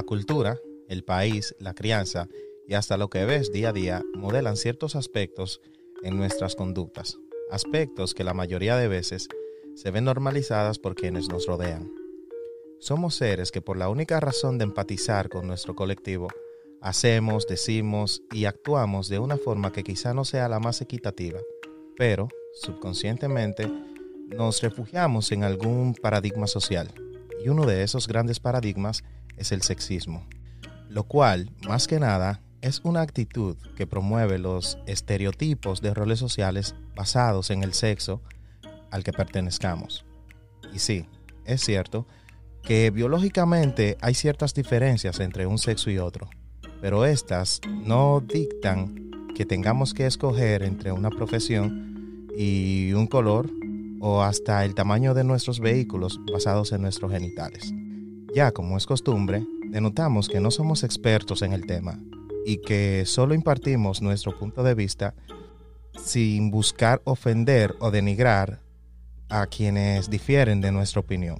La cultura, el país, la crianza y hasta lo que ves día a día modelan ciertos aspectos en nuestras conductas, aspectos que la mayoría de veces se ven normalizadas por quienes nos rodean. Somos seres que por la única razón de empatizar con nuestro colectivo, hacemos, decimos y actuamos de una forma que quizá no sea la más equitativa, pero subconscientemente nos refugiamos en algún paradigma social. Y uno de esos grandes paradigmas es el sexismo, lo cual, más que nada, es una actitud que promueve los estereotipos de roles sociales basados en el sexo al que pertenezcamos. Y sí, es cierto que biológicamente hay ciertas diferencias entre un sexo y otro, pero estas no dictan que tengamos que escoger entre una profesión y un color o hasta el tamaño de nuestros vehículos basados en nuestros genitales. Ya como es costumbre, denotamos que no somos expertos en el tema y que solo impartimos nuestro punto de vista sin buscar ofender o denigrar a quienes difieren de nuestra opinión.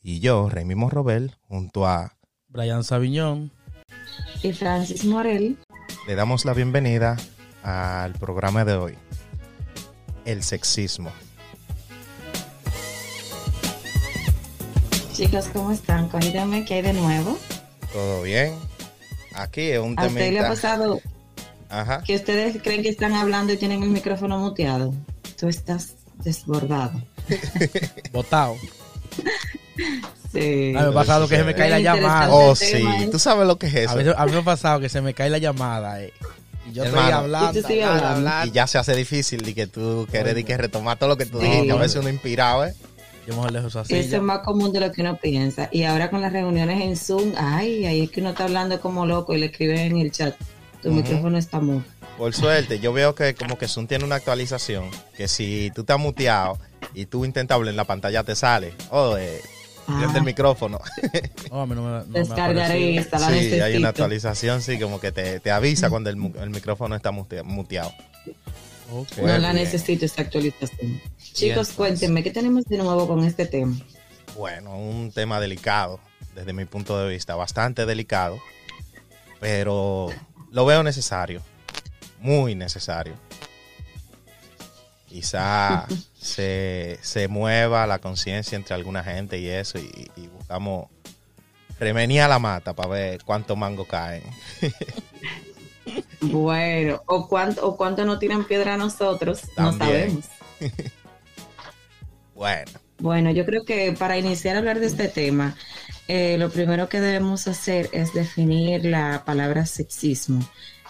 Y yo, Remy Morrobel, junto a Brian Sabiñón y Francis Morel, le damos la bienvenida al programa de hoy, el sexismo. Chicos, ¿cómo están? Cuéntame qué hay de nuevo. Todo bien. Aquí es un tema. ¿A usted le ha pasado Ajá. que ustedes creen que están hablando y tienen el micrófono muteado? Tú estás desbordado. Botado. Sí. A mí me ha pasado que se me cae la llamada. Oh, sí. ¿Tú sabes lo que es eso? A mí, me ha pasado que se me cae la llamada. Eh. Y yo estoy hablando, ¿Y, y ya se hace difícil de que tú quieres de que retomar todo lo que tú dijiste. A veces uno inspirado, ¿eh? Yo mejor dejo así. Eso es más común de lo que uno piensa. Y ahora con las reuniones en Zoom, ay, ahí es que uno está hablando como loco y le escriben en el chat. Tu micrófono está mudo. Por suerte, yo veo que como que Zoom tiene una actualización que si tú estás muteado y tú intentas hablar en la pantalla te sale. Oh, eh, ah. el micrófono. Oh, a mí no me, no Descargaré la Sí, hay una actualización, sí, como que te, te avisa cuando el, el micrófono está muteado. No la necesito esta actualización. Chicos, cuéntenme, ¿qué tenemos de nuevo con este tema? Bueno, un tema delicado, desde mi punto de vista, bastante delicado, pero lo veo necesario, muy necesario. Quizá se, se, mueva la conciencia entre alguna gente y eso, y, y buscamos remenía la mata para ver cuánto mango caen. Bueno, o cuánto, o cuánto no tiran piedra a nosotros, no sabemos. bueno. Bueno, yo creo que para iniciar a hablar de este tema, eh, lo primero que debemos hacer es definir la palabra sexismo.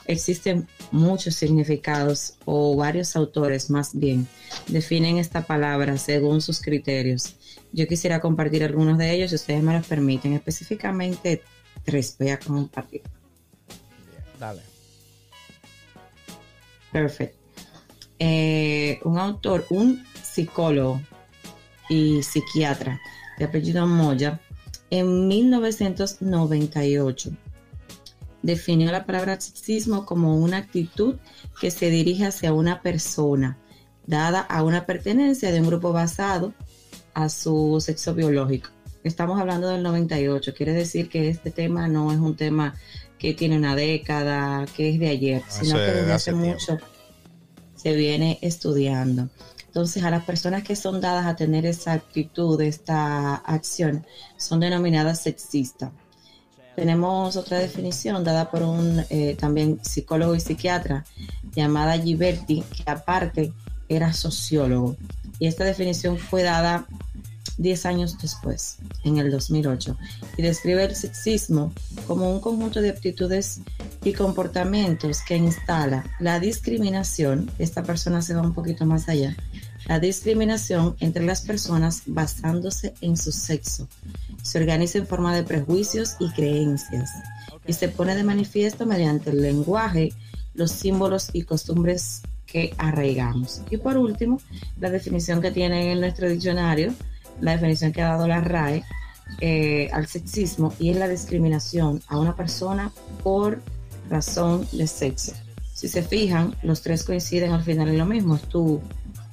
Existen muchos significados o varios autores más bien definen esta palabra según sus criterios. Yo quisiera compartir algunos de ellos si ustedes me los permiten, específicamente tres voy a compartir. dale. Perfecto. Eh, un autor, un psicólogo y psiquiatra de apellido Moya, en 1998 definió la palabra sexismo como una actitud que se dirige hacia una persona dada a una pertenencia de un grupo basado a su sexo biológico. Estamos hablando del 98, quiere decir que este tema no es un tema que tiene una década, que es de ayer, sino que desde hace, mucho se viene estudiando. Entonces, a las personas que son dadas a tener esa actitud, esta acción, son denominadas sexistas. Tenemos otra definición dada por un eh, también psicólogo y psiquiatra llamada Giberti, que aparte era sociólogo. Y esta definición fue dada 10 años después, en el 2008, y describe el sexismo como un conjunto de actitudes y comportamientos que instala la discriminación, esta persona se va un poquito más allá, la discriminación entre las personas basándose en su sexo. Se organiza en forma de prejuicios y creencias y se pone de manifiesto mediante el lenguaje, los símbolos y costumbres que arraigamos. Y por último, la definición que tiene en nuestro diccionario la definición que ha dado la RAE eh, al sexismo y es la discriminación a una persona por razón de sexo. Si se fijan, los tres coinciden al final en lo mismo, es tú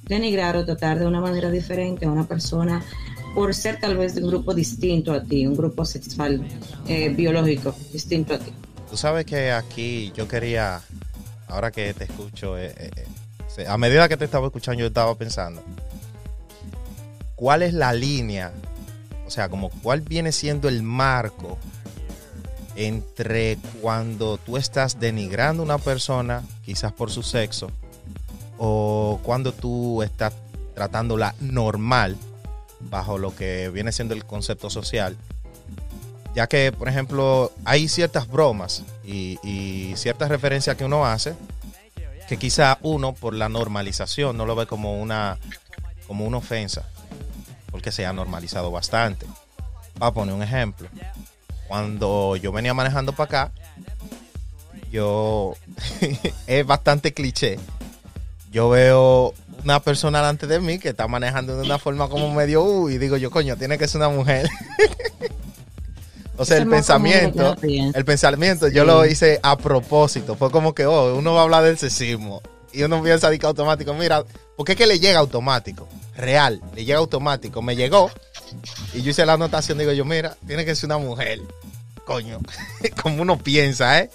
denigrar o tratar de una manera diferente a una persona por ser tal vez de un grupo distinto a ti, un grupo sexual eh, biológico distinto a ti. Tú sabes que aquí yo quería, ahora que te escucho, eh, eh, eh, a medida que te estaba escuchando, yo estaba pensando, ¿cuál es la línea? O sea, como cuál viene siendo el marco entre cuando tú estás denigrando a una persona, quizás por su sexo, o cuando tú estás tratándola normal, bajo lo que viene siendo el concepto social, ya que, por ejemplo, hay ciertas bromas y, y ciertas referencias que uno hace que quizá uno por la normalización no lo ve como una como una ofensa porque se ha normalizado bastante. Para poner un ejemplo, cuando yo venía manejando para acá, yo es bastante cliché. Yo veo una persona delante de mí que está manejando de una forma como medio uh, y digo yo, coño, tiene que ser una mujer. o sea, el pensamiento, el pensamiento, yo lo hice a propósito. Fue como que, oh, uno va a hablar del sexismo. Y uno piensa que automático, mira, porque es que le llega automático, real, le llega automático. Me llegó y yo hice la anotación, digo yo, mira, tiene que ser una mujer. Coño, como uno piensa, ¿eh?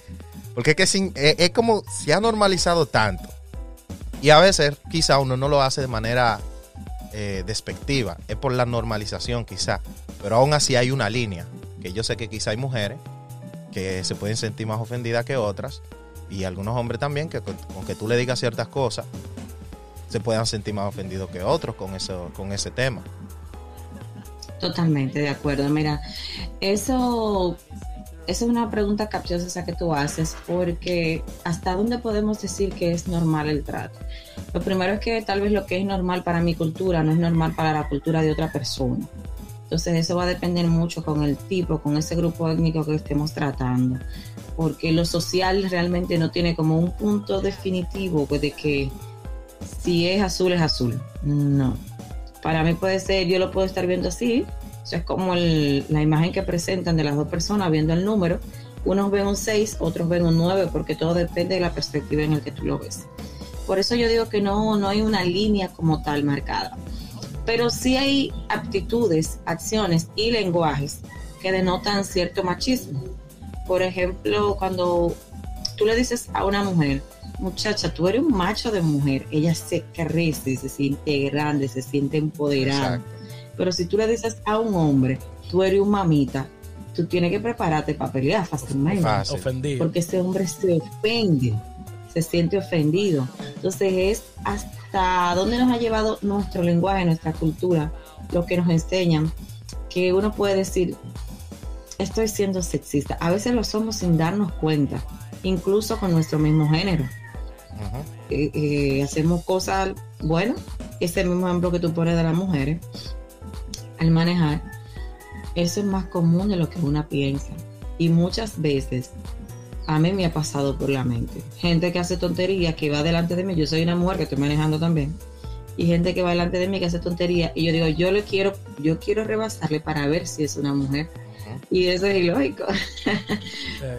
Porque es que es, es como se ha normalizado tanto. Y a veces quizá uno no lo hace de manera eh, despectiva, es por la normalización quizá. Pero aún así hay una línea, que yo sé que quizá hay mujeres que se pueden sentir más ofendidas que otras, y algunos hombres también, que con, con que tú le digas ciertas cosas, se puedan sentir más ofendidos que otros con, eso, con ese tema. Totalmente de acuerdo. Mira, eso, eso es una pregunta capciosa esa que tú haces, porque ¿hasta dónde podemos decir que es normal el trato? Lo primero es que tal vez lo que es normal para mi cultura no es normal para la cultura de otra persona. Entonces eso va a depender mucho con el tipo, con ese grupo étnico que estemos tratando, porque lo social realmente no tiene como un punto definitivo pues, de que si es azul es azul. No. Para mí puede ser, yo lo puedo estar viendo así, o sea, es como la imagen que presentan de las dos personas viendo el número. Unos ven un 6, otros ven un 9, porque todo depende de la perspectiva en la que tú lo ves. Por eso yo digo que no, no hay una línea como tal marcada. Pero sí hay aptitudes, acciones y lenguajes que denotan cierto machismo. Por ejemplo, cuando tú le dices a una mujer, muchacha, tú eres un macho de mujer, ella se crece, se siente grande, se siente empoderada. Exacto. Pero si tú le dices a un hombre, tú eres un mamita, tú tienes que prepararte para pelear fácilmente. Fácil. Ofendido. Porque ese hombre se ofende, se siente ofendido. Entonces es hasta dónde nos ha llevado nuestro lenguaje, nuestra cultura, lo que nos enseñan, que uno puede decir, estoy siendo sexista. A veces lo somos sin darnos cuenta, incluso con nuestro mismo género. Eh, eh, hacemos cosas, bueno, ese mismo ejemplo que tú pones de las mujeres, al manejar, eso es más común de lo que una piensa. Y muchas veces a mí me ha pasado por la mente. Gente que hace tonterías, que va delante de mí, yo soy una mujer que estoy manejando también, y gente que va delante de mí que hace tonterías, y yo digo, yo le quiero, yo quiero rebasarle para ver si es una mujer. Y eso es ilógico,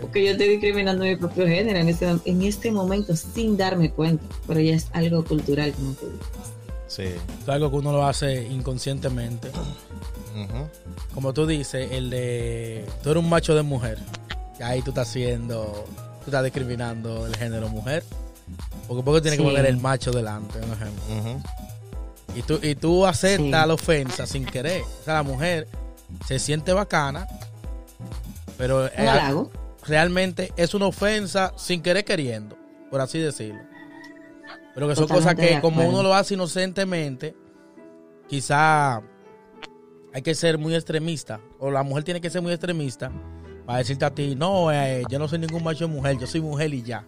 porque yo estoy discriminando mi propio género en este, en este momento sin darme cuenta, pero ya es algo cultural, como tú dices. Sí. es algo que uno lo hace inconscientemente. Como tú dices, el de. Tú eres un macho de mujer. Y ahí tú estás haciendo. Tú estás discriminando el género mujer. Porque porque tienes que poner el macho delante, un ejemplo. Y tú, y tú aceptas Sí. la ofensa sin querer. O sea, la mujer se siente bacana, pero Un eh, halago. realmente es una ofensa sin querer queriendo, por así decirlo. Pero que son cosas que como uno lo hace inocentemente, quizá hay que ser muy extremista, o la mujer tiene que ser muy extremista para decirte a ti, no, eh, yo no soy ningún macho de mujer, yo soy mujer y ya.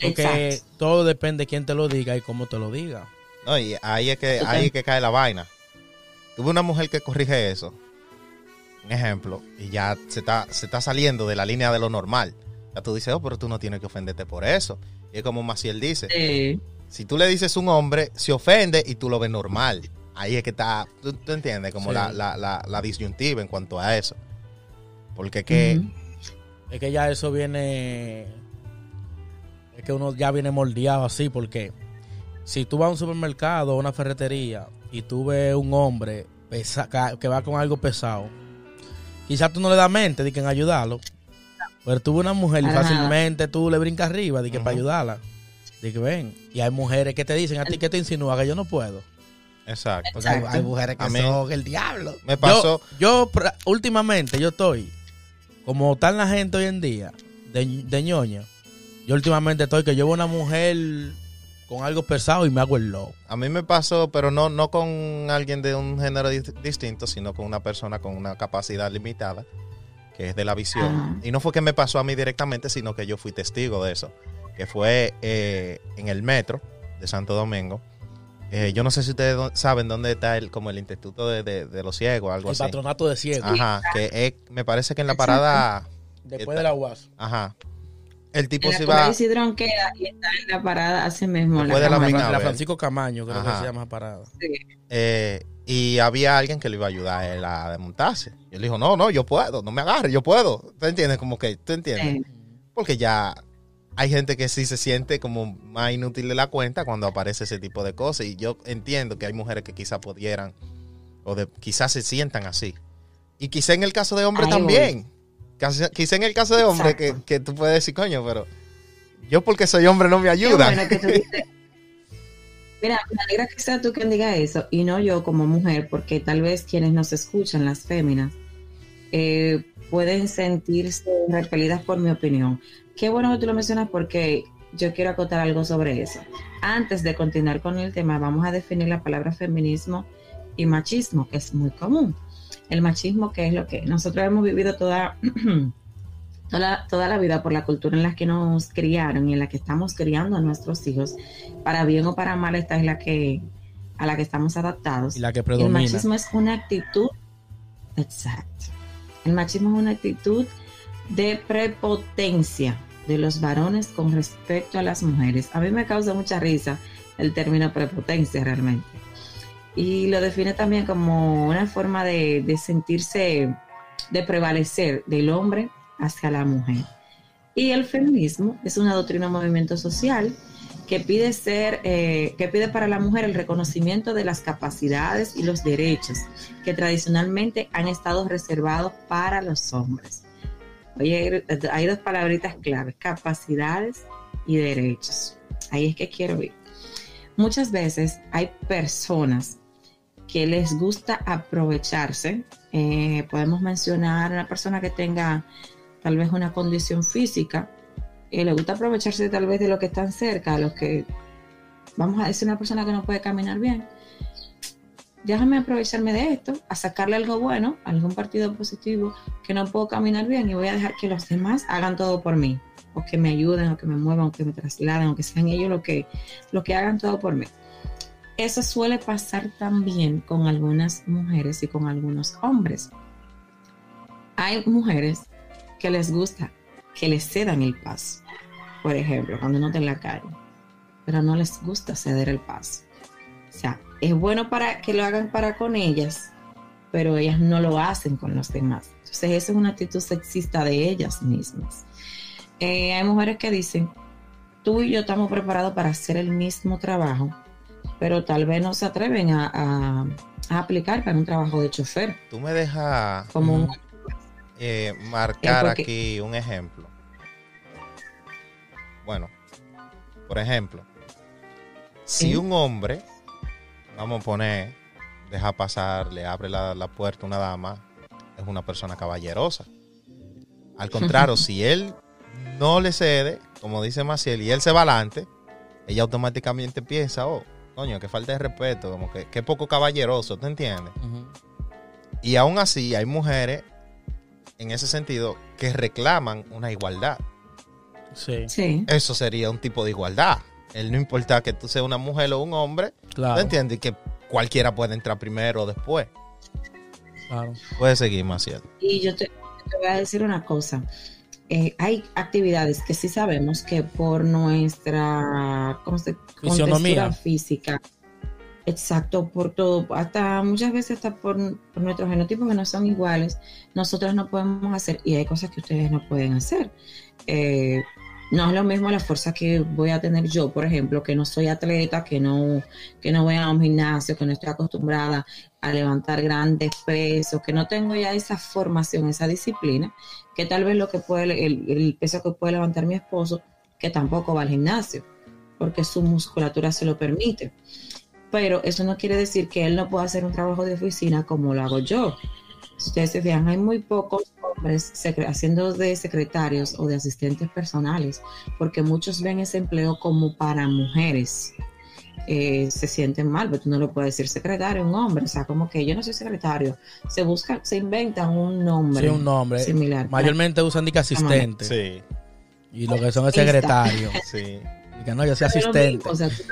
Porque Exacto. todo depende de quién te lo diga y cómo te lo diga. No, y ahí es que, ahí es que cae la vaina. Tuve una mujer que corrige eso. Un ejemplo. Y ya se está, se está saliendo de la línea de lo normal. Ya tú dices, oh, pero tú no tienes que ofenderte por eso. Y es como Maciel dice. Sí. Si tú le dices un hombre, se ofende y tú lo ves normal. Ahí es que está, tú, tú entiendes, como Sí. la, la, la, la disyuntiva en cuanto a eso. Porque que. Es que ya eso viene. Es que uno ya viene moldeado así, porque si tú vas a un supermercado o una ferretería y tú ves un hombre pesa- que va con algo pesado, quizás tú no le das mente de que en ayudarlo, pero tú una mujer y fácilmente tú le brincas arriba de que para ayudarla. De que ven. Y hay mujeres que te dicen a ti que te insinúa que yo no puedo. Exacto. Porque hay, Exacto. hay mujeres que son el diablo. me pasó- Yo, yo últimamente, yo estoy, como está la gente hoy en día, de, de ñoña, yo últimamente estoy que llevo una mujer con algo pesado y me hago el loco. A mí me pasó, pero no, no con alguien de un género dis- distinto, sino con una persona con una capacidad limitada, que es de la visión. Ajá. Y no fue que me pasó a mí directamente, sino que yo fui testigo de eso, que fue eh, en el metro de Santo Domingo. Eh, yo no sé si ustedes saben dónde está el, como el Instituto de, de- de los Ciegos, algo El así. patronato de ciego. Ajá, que es- me parece que en la parada, Después de la UAS. ajá, el tipo En la se iba, de Sidrón queda y está en la parada así mismo. Después de la. La Francisco Camaño, creo Ajá. que se llama parada. eh, y había alguien que le iba a ayudar a él a desmontarse. Y él dijo, no, no, yo puedo, no me agarre, yo puedo. ¿Tú entiendes? Como que, ¿tú entiendes? Sí. Porque ya hay gente que sí se siente como más inútil de la cuenta cuando aparece ese tipo de cosas. Y yo entiendo que hay mujeres que quizás pudieran, o de, quizás se sientan así. Y quizá en el caso de hombre Ahí también. Quizá en el caso de hombre que, que tú puedes decir, coño, pero yo porque soy hombre no me ayuda. bueno que tú dices. Mira, me alegra que sea tú quien diga eso y no yo como mujer, porque tal vez quienes nos escuchan, las féminas, eh, pueden sentirse repelidas por mi opinión. Qué bueno que tú lo mencionas porque yo quiero acotar algo sobre eso. Antes de continuar con el tema, vamos a definir la palabra feminismo y machismo, que es muy común. El machismo, ¿qué es lo que? Nosotros hemos vivido toda, toda, la, toda la vida por la cultura en la que nos criaron y en la que estamos criando a nuestros hijos, para bien o para mal, esta es la que a la que estamos adaptados. Y la que El machismo es una actitud, exacto. El machismo es una actitud de prepotencia de los varones con respecto a las mujeres. A mí me causa mucha risa el término prepotencia realmente. Y lo define también como una forma de, de sentirse, de prevalecer del hombre hacia la mujer. Y el feminismo es una doctrina o movimiento social que pide ser, eh, que pide para la mujer el reconocimiento de las capacidades y los derechos que tradicionalmente han estado reservados para los hombres. Oye, hay dos palabritas claves, capacidades y derechos. Ahí es que quiero ir. Muchas veces hay personas que les gusta aprovecharse. Eh, podemos mencionar a una persona que tenga tal vez una condición física y le gusta aprovecharse tal vez de los que están cerca, los que, vamos a decir, una persona que no puede caminar bien. Déjame aprovecharme de esto, a sacarle algo bueno, algún partido positivo, que no puedo caminar bien y voy a dejar que los demás hagan todo por mí, o que me ayuden, o que me muevan, o que me trasladen, o que sean ellos los que, lo que hagan todo por mí. Eso suele pasar también con algunas mujeres y con algunos hombres. Hay mujeres que les gusta que les cedan el paso. Por ejemplo, cuando está en la calle, pero no les gusta ceder el paso. O sea, es bueno para que lo hagan para con ellas, pero ellas no lo hacen con los demás. Entonces, esa es una actitud sexista de ellas mismas. Eh, hay mujeres que dicen, tú y yo estamos preparados para hacer el mismo trabajo, pero tal vez no se atreven a, a- a aplicar para un trabajo de chofer, Tú me dejas como un eh, marcar Eh, porque- aquí un ejemplo. Bueno, por ejemplo, si un hombre, vamos a poner, deja pasar, le abre la, la puerta a una dama, es una persona caballerosa. Al contrario, si él no le cede, como dice Maciel, y él se va adelante, ella automáticamente piensa, oh, coño, que falta de respeto, como que, que poco caballeroso, ¿te entiendes? Y aún así hay mujeres en ese sentido que reclaman una igualdad. Sí, Sí, Eso sería un tipo de igualdad. El no importa que tú seas una mujer o un hombre, claro. ¿te entiendes? Y que cualquiera puede entrar primero o después. claro. Puede seguir, Maciel. Y yo te, te voy a decir una cosa. Eh, hay actividades que sí sabemos que por nuestra ¿cómo se- Fisionomía. contextura física, exacto, por todo, hasta muchas veces hasta por, por nuestros genotipos que no son iguales, nosotros no podemos hacer y hay cosas que ustedes no pueden hacer. Eh, no es lo mismo la fuerza que voy a tener yo, por ejemplo, que no soy atleta, que no, que no voy a un gimnasio, que no estoy acostumbrada a levantar grandes pesos, que no tengo ya esa formación, esa disciplina, que tal vez lo que puede, el, el peso que puede levantar mi esposo, que tampoco va al gimnasio, porque su musculatura se lo permite. Pero eso no quiere decir que él no pueda hacer un trabajo de oficina como lo hago yo. Si ustedes se fijan, hay muy pocos hombres haciendo de secretarios o de asistentes personales, porque muchos ven ese empleo como para mujeres. Eh, se sienten mal, pero tú no lo puedes decir secretario, un hombre, o sea, como que yo no soy secretario, se busca, se inventan un nombre, sí, un nombre similar. Mayormente usan de asistente. Sí. Y lo que son es secretario. Sí. Y que no, yo soy asistente. O sea, tú,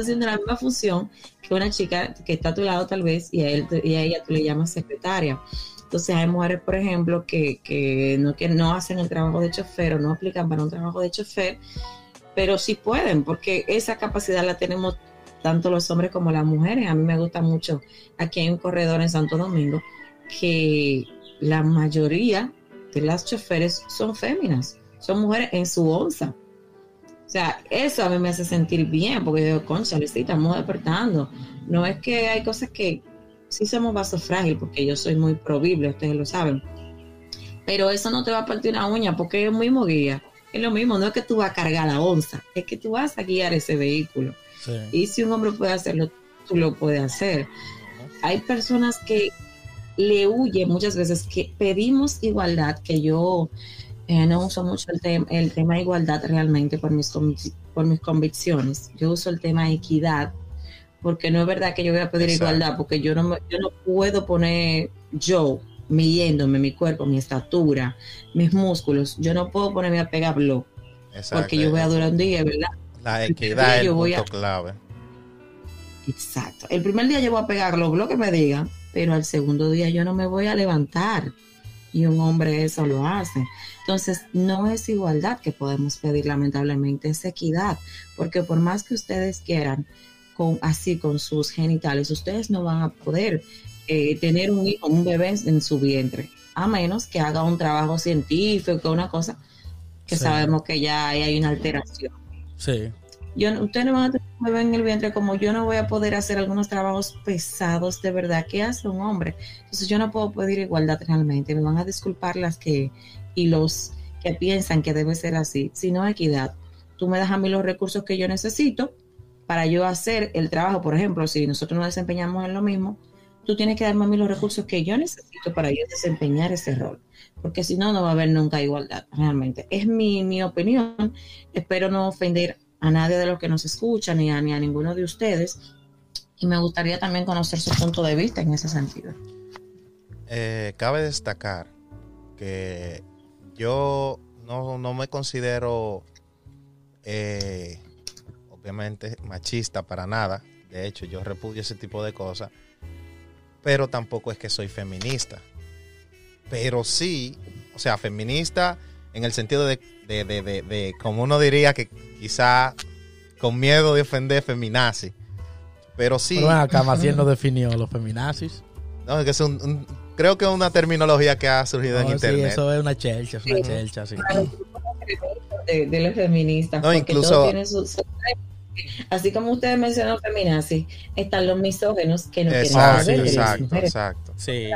haciendo la misma función que una chica que está a tu lado tal vez y a, él, y a ella tú le llamas secretaria. Entonces hay mujeres, por ejemplo, que, que, no, que no hacen el trabajo de chofer o no aplican para un trabajo de chofer, pero sí pueden, porque esa capacidad la tenemos tanto los hombres como las mujeres. A mí me gusta mucho, aquí hay un corredor en Santo Domingo, que la mayoría de las choferes son féminas, son mujeres en su onza. O sea, eso a mí me hace sentir bien, porque yo digo, concha, sí, estamos despertando. No es que hay cosas que sí somos vaso frágil, porque yo soy muy probible, ustedes lo saben. Pero eso no te va a partir una uña, porque es el mismo guía. Es lo mismo, no es que tú vas a cargar la onza, es que tú vas a guiar ese vehículo. Y si un hombre puede hacerlo, tú lo puedes hacer. Hay personas que le huyen muchas veces, que pedimos igualdad, que yo eh, no uso mucho el, el tema igualdad realmente por mis, por mis convicciones. Yo uso el tema equidad porque no es verdad que yo voy a pedir igualdad, porque yo no, yo no puedo poner yo, midiéndome mi cuerpo, mi estatura, mis músculos, yo no puedo ponerme a pegar blog, porque yo voy a durar un día, ¿verdad? La equidad es el punto clave. Exacto. El primer día yo voy a pegar los blogs que me digan, pero al segundo día yo no me voy a levantar. Y un hombre eso lo hace. Entonces, no es igualdad que podemos pedir, lamentablemente, es equidad, porque por más que ustedes quieran, con, así con sus genitales, ustedes no van a poder eh, tener un hijo, un bebé en su vientre, a menos que haga un trabajo científico, una cosa que sabemos que ya hay una alteración. Sí. Yo, ustedes no van a tener un bebé en el vientre como yo no voy a poder hacer algunos trabajos pesados de verdad. ¿Qué hace un hombre? Entonces yo no puedo pedir igualdad realmente. Me van a disculpar las que y los que piensan que debe ser así, sino equidad. Tú me das a mí los recursos que yo necesito para yo hacer el trabajo, por ejemplo, si nosotros nos desempeñamos en lo mismo, tú tienes que darme a mí los recursos que yo necesito para yo desempeñar ese rol, porque si no, no va a haber nunca igualdad, realmente. Es mi, mi opinión, espero no ofender a nadie de los que nos escuchan ni a, ni a ninguno de ustedes, y me gustaría también conocer su punto de vista en ese sentido. Eh, cabe destacar que yo no, no me considero... Eh, obviamente machista para nada. De hecho, yo repudio ese tipo de cosas. Pero tampoco es que soy feminista. Pero sí, o sea, feminista en el sentido de, de, de, de, como uno diría que quizá con miedo de ofender feminazi. Pero sí. Pero acá Maciel no definió los feminazis. No, es que es un, creo que es una terminología que ha surgido en internet. Sí, eso es una chelcha, es una chelcha, sí. De, de los feministas. No, incluso. Así como ustedes mencionan feminazis, están los misógenos que no exacto, quieren exacto, exacto. Sí.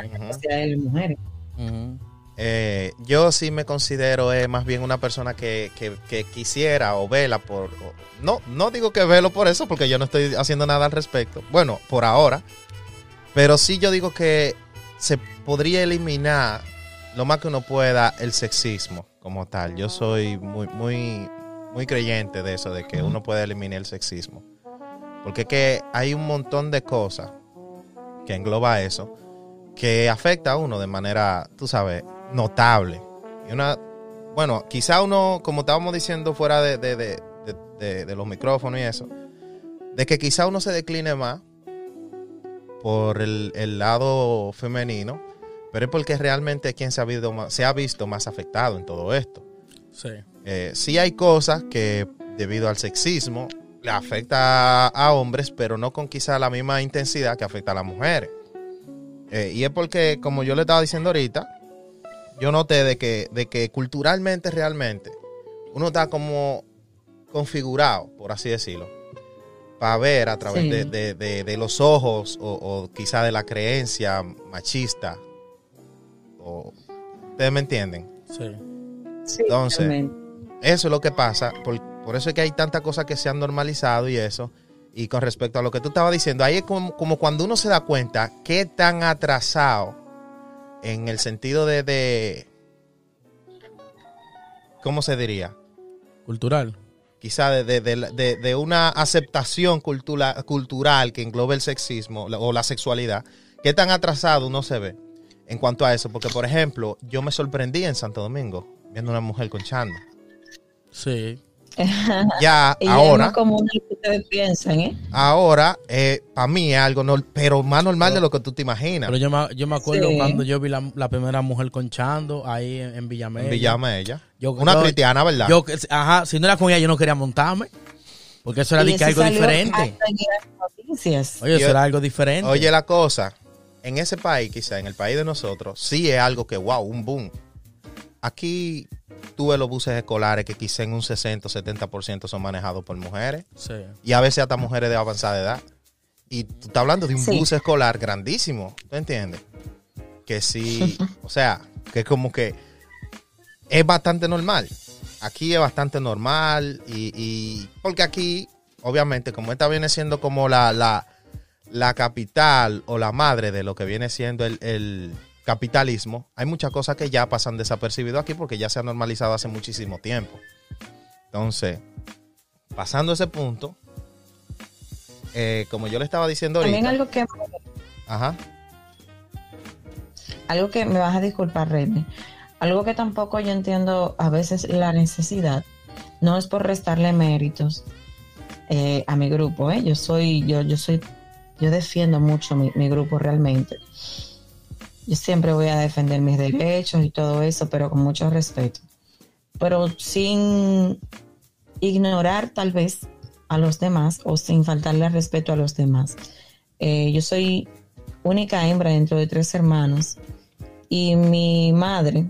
de mujeres. Eh, yo sí me considero eh, más bien una persona que, que, quisiera o vela por... no, no digo que velo por eso porque yo no estoy haciendo nada al respecto. Bueno, por ahora. Pero sí yo digo que se podría eliminar lo más que uno pueda el sexismo como tal. Yo soy muy, muy, muy creyente de eso, de que uno puede eliminar el sexismo. Porque es que hay un montón de cosas que engloba eso, que afecta a uno de manera, tú sabes, notable. Y una, bueno, quizá uno, como estábamos diciendo fuera de, de, los micrófonos y eso, de que quizá uno se decline más por el, lado femenino, pero es porque realmente es quien se ha, visto se ha visto más afectado en todo esto. Sí. Eh, sí hay cosas que debido al sexismo le afecta a hombres, pero no con quizá la misma intensidad que afecta a las mujeres. Eh, y es porque, como yo le estaba diciendo ahorita, yo noté de que, de que culturalmente realmente uno está como configurado, por así decirlo, para ver a través Sí. de, de- de- de los ojos o, o quizá de la creencia machista. O, ¿Ustedes me entienden? Sí. Sí, Entonces, realmente. Eso es lo que pasa. Por, por eso es que hay tantas cosas que se han normalizado y eso. Y con respecto a lo que tú estabas diciendo, ahí es como, como cuando uno se da cuenta qué tan atrasado en el sentido de, de ¿cómo se diría? Cultural. Quizá de, de- de- una aceptación cultura- cultural que englobe el sexismo la- o la sexualidad, qué tan atrasado uno se ve en cuanto a eso. Porque, por ejemplo, yo me sorprendí en Santo Domingo viendo una mujer conchando. Sí. Ya Y es ahora... más común de lo que ustedes piensan, ¿eh? Ahora, para mí es algo, nor- pero más normal de lo que tú te imaginas. Pero yo me, yo me acuerdo Sí. cuando yo vi la, la primera mujer conchando ahí en, en Villamella. En Villamella. Yo- Una yo- cristiana, ¿verdad? Yo, que- ajá, si no era con ella, yo no quería montarme. Porque eso era de eso algo diferente. Oye, eso Yo- era algo diferente. Oye, la cosa, en ese país, quizá, en el país de nosotros, sí es algo que, wow, un boom. Aquí tuve los buses escolares que quizá en un 60 o 70% son manejados por mujeres Sí. y a veces hasta mujeres de avanzada edad. Y tú estás hablando de un Sí. bus escolar grandísimo, ¿tú entiendes? Que sí, o sea, que como que es bastante normal. Aquí es bastante normal y, y- porque aquí, obviamente, como esta viene siendo como la, la, la capital o la madre de lo que viene siendo el, el capitalismo, hay muchas cosas que ya pasan desapercibido aquí porque ya se ha normalizado hace muchísimo tiempo. Entonces, pasando ese punto, eh, como yo le estaba diciendo También ahorita, algo que, ajá, algo que me vas a disculpar, Remy. Algo que tampoco yo entiendo a veces la necesidad, no es por restarle méritos eh, a mi grupo, ¿eh? Yo soy, yo, yo soy, yo defiendo mucho mi, mi grupo realmente. Yo siempre voy a defender mis derechos y todo eso, pero con mucho respeto. Pero sin ignorar tal vez a los demás o sin faltarle respeto a los demás. Eh, yo soy única hembra dentro de tres hermanos y mi madre,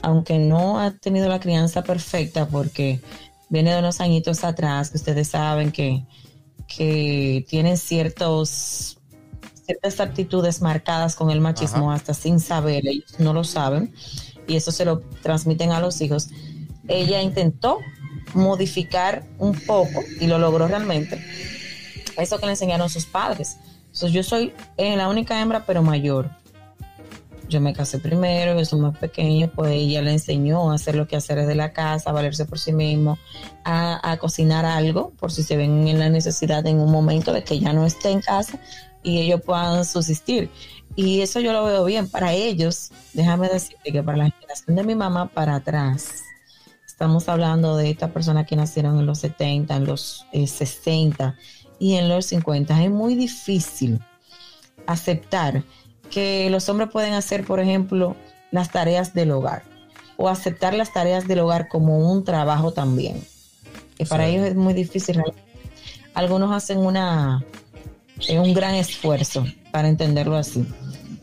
aunque no ha tenido la crianza perfecta porque viene de unos añitos atrás, que ustedes saben que, que tienen ciertos ciertas actitudes marcadas con el machismo hasta sin saber, ellos no lo saben y eso se lo transmiten a los hijos. Ella intentó modificar un poco y lo logró realmente. Eso que le enseñaron sus padres. Entonces, yo soy eh, la única hembra, pero mayor. Yo me casé primero, yo soy más pequeño, pues ella le enseñó a hacer lo que hacer de la casa, a valerse por sí mismo, a, a cocinar algo, por si se ven en la necesidad en un momento de que ya no esté en casa y ellos puedan subsistir. Y eso yo lo veo bien. Para ellos, déjame decirte que para la generación de mi mamá para atrás, estamos hablando de estas personas que nacieron en los 70, en los eh, 60 y en los 50. Es muy difícil aceptar que los hombres pueden hacer, por ejemplo, las tareas del hogar o aceptar las tareas del hogar como un trabajo también. Que para Sí. ellos es muy difícil. Algunos hacen una es un gran esfuerzo para entenderlo así.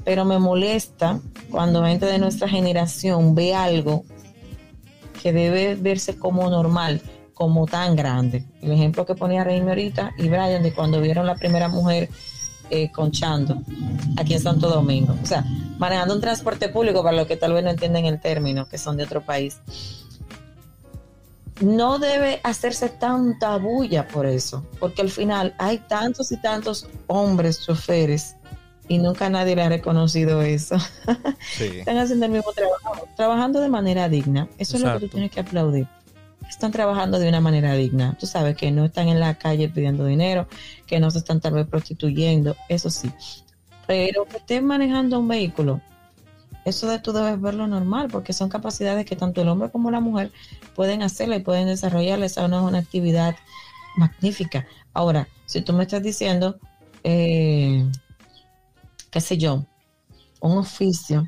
Pero me molesta cuando gente de nuestra generación ve algo que debe verse como normal, como tan grande. El ejemplo que ponía Reina ahorita y Brian de cuando vieron la primera mujer eh, conchando aquí en Santo Domingo. O sea, manejando un transporte público para los que tal vez no entienden el término, que son de otro país. No debe hacerse tanta bulla por eso, porque al final hay tantos y tantos hombres choferes y nunca nadie le ha reconocido eso. sí. Están haciendo el mismo trabajo, trabajando de manera digna. Eso es lo que tú tienes que aplaudir. Están trabajando de una manera digna. Tú sabes que no están en la calle pidiendo dinero, que no se están tal vez prostituyendo, eso sí. Pero que estén manejando un vehículo, eso de tú debes verlo normal, porque son capacidades que tanto el hombre como la mujer pueden hacerla y pueden desarrollarla. Esa no es una actividad magnífica. Ahora, si tú me estás diciendo, eh, qué sé yo, un oficio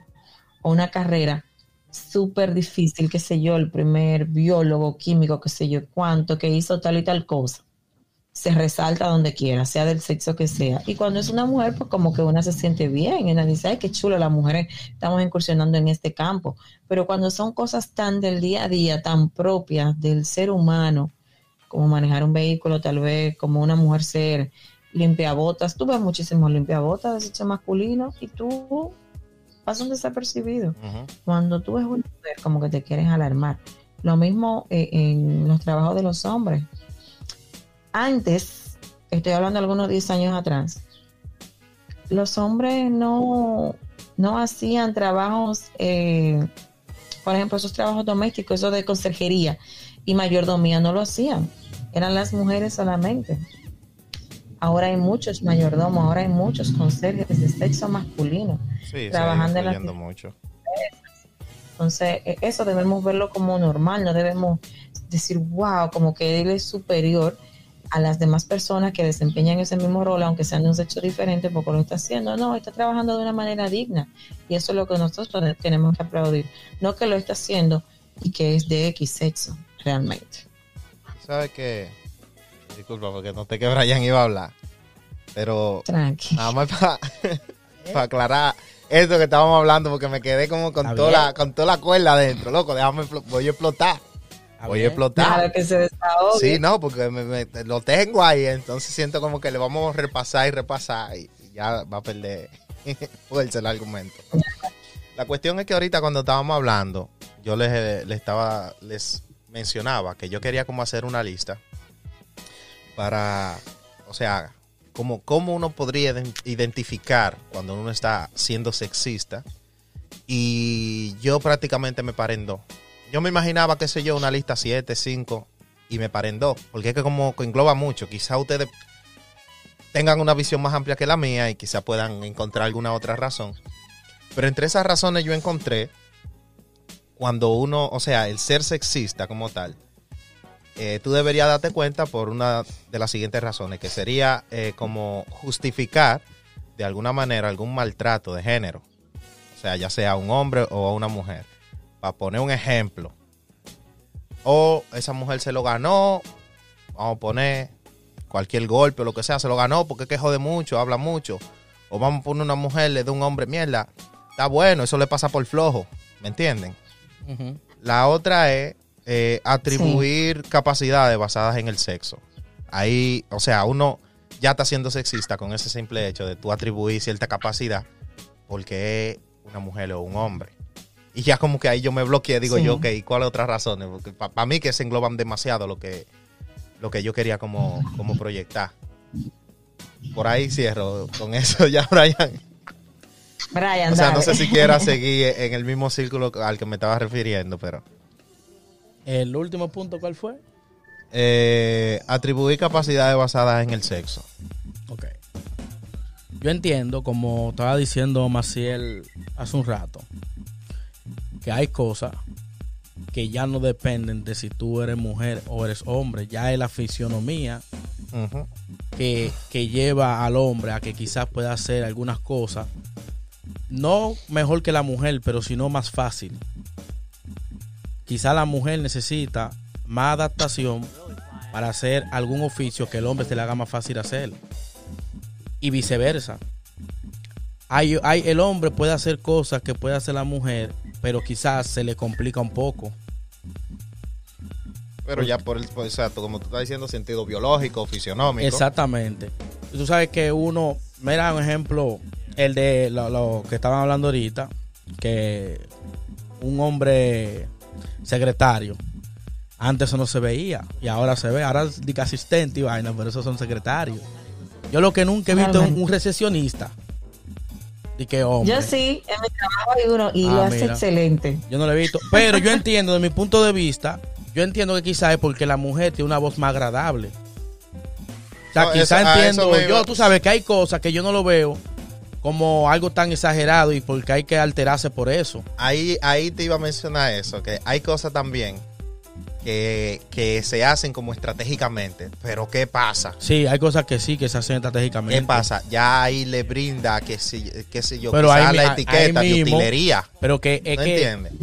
o una carrera súper difícil, qué sé yo, el primer biólogo, químico, qué sé yo, cuánto, que hizo tal y tal cosa. Se resalta donde quiera, sea del sexo que sea. Y cuando es una mujer, pues como que una se siente bien, y dice, ay, qué chulo, las mujeres estamos incursionando en este campo. Pero cuando son cosas tan del día a día, tan propias del ser humano, como manejar un vehículo, tal vez como una mujer ser limpiabotas, tú ves muchísimos limpiabotas de sexo masculino y tú pasas un desapercibido. Cuando tú ves una mujer, como que te quieres alarmar. Lo mismo eh, en los trabajos de los hombres. Antes, estoy hablando de algunos 10 años atrás, los hombres no, no hacían trabajos, eh, por ejemplo, esos trabajos domésticos, eso de conserjería y mayordomía, no lo hacían. Eran las mujeres solamente. Ahora hay muchos mayordomos, ahora hay muchos conserjes de sexo masculino. Sí, Trabajando en ha la- ido influyendo mucho. Entonces, e- eso debemos verlo como normal, no debemos decir, wow, como que él es superior a las demás personas que desempeñan ese mismo rol, aunque sean de un sexo diferente, porque lo está haciendo. No, está trabajando de una manera digna. Y eso es lo que nosotros te- tenemos que aplaudir. No que lo está haciendo y que es de X sexo, realmente. ¿Sabes qué? Disculpa, porque no te que Brian iba a hablar. Pero Tranqui. nada más para aclarar esto que estábamos hablando, porque me quedé como con toda, la, con toda la cuerda adentro. Loco, déjame, voy a explotar. Voy a explotar. Claro que se desahogue. Sí, no, porque me- me- lo tengo ahí, entonces siento como que le vamos a repasar y repasar y ya va a perder fuerza el argumento. La cuestión es que ahorita cuando estábamos hablando, yo les, les estaba, les mencionaba que yo quería como hacer una lista para, o sea, como cómo uno podría ident- identificar cuando uno está siendo sexista y yo prácticamente me paré en dos. Yo me imaginaba, qué sé yo, una lista 7, 5 y me paré en dos, porque es que como engloba mucho, quizá ustedes tengan una visión más amplia que la mía y quizá puedan encontrar alguna otra razón. Pero entre esas razones yo encontré cuando uno, o sea, el ser sexista como tal, eh, tú deberías darte cuenta por una de las siguientes razones, que sería eh, como justificar de alguna manera algún maltrato de género. O sea, ya sea a un hombre o a una mujer. Para poner un ejemplo. O esa mujer se lo ganó, vamos a poner cualquier golpe o lo que sea, se lo ganó porque es que jode mucho, habla mucho. O vamos a poner una mujer, le da un hombre mierda. Está bueno, eso le pasa por flojo. ¿Me entienden? La otra es eh, atribuir capacidades basadas en el sexo. Ahí, o sea, uno ya está siendo sexista con ese simple hecho de tú atribuir cierta capacidad porque es una mujer o un hombre. Y ya como que ahí yo me bloqueé, digo Sí. yo, ok, ¿cuáles otras razones? Porque para mí que se engloban demasiado lo que, lo que yo quería como, como proyectar. Por ahí cierro con eso ya, Brian. Brian, O sea, no sé si quiera seguir en el mismo círculo al que me estaba refiriendo, pero... El último punto, ¿cuál fue? Eh, atribuir capacidades basadas en el sexo. Ok. Yo entiendo, como estaba diciendo Maciel hace un rato, que hay cosas que ya no dependen de si tú eres mujer o eres hombre. Ya es la fisionomía que, que lleva al hombre a que quizás pueda hacer algunas cosas. No mejor que la mujer, pero sino más fácil. Quizá la mujer necesita más adaptación para hacer algún oficio que el hombre se le haga más fácil hacer. Y viceversa. Hay, hay, el hombre puede hacer cosas que puede hacer la mujer, pero quizás se le complica un poco. Pero ya por el, por, exacto, como tú estás diciendo, sentido biológico, fisionómico. Exactamente. Tú sabes que uno, mira un ejemplo, el de lo, lo que estaban hablando ahorita, que un hombre secretario, antes eso no se veía y ahora se ve, ahora es de asistente y vaina, pero esos son secretarios. Yo lo que nunca he visto es un recesionista. De que hombre. Yo sí, en mi trabajo hay uno y Ah, lo hace mira. excelente. Yo no lo he visto. Pero yo entiendo, de mi punto de vista, yo entiendo que quizás es porque la mujer tiene una voz más agradable. O sea, No, quizás entiendo, yo, tú sabes que hay cosas que yo no lo veo como algo tan exagerado y porque hay que alterarse por eso. Ahí, ahí te iba a mencionar eso, que hay cosas también que, que se hacen como estratégicamente. Pero ¿qué pasa? Sí, hay cosas que sí, que se hacen estratégicamente. ¿Qué pasa? Ya ahí le brinda, qué sé yo, Pero ahí la etiqueta de utilería. Pero que es ¿No que entiendes?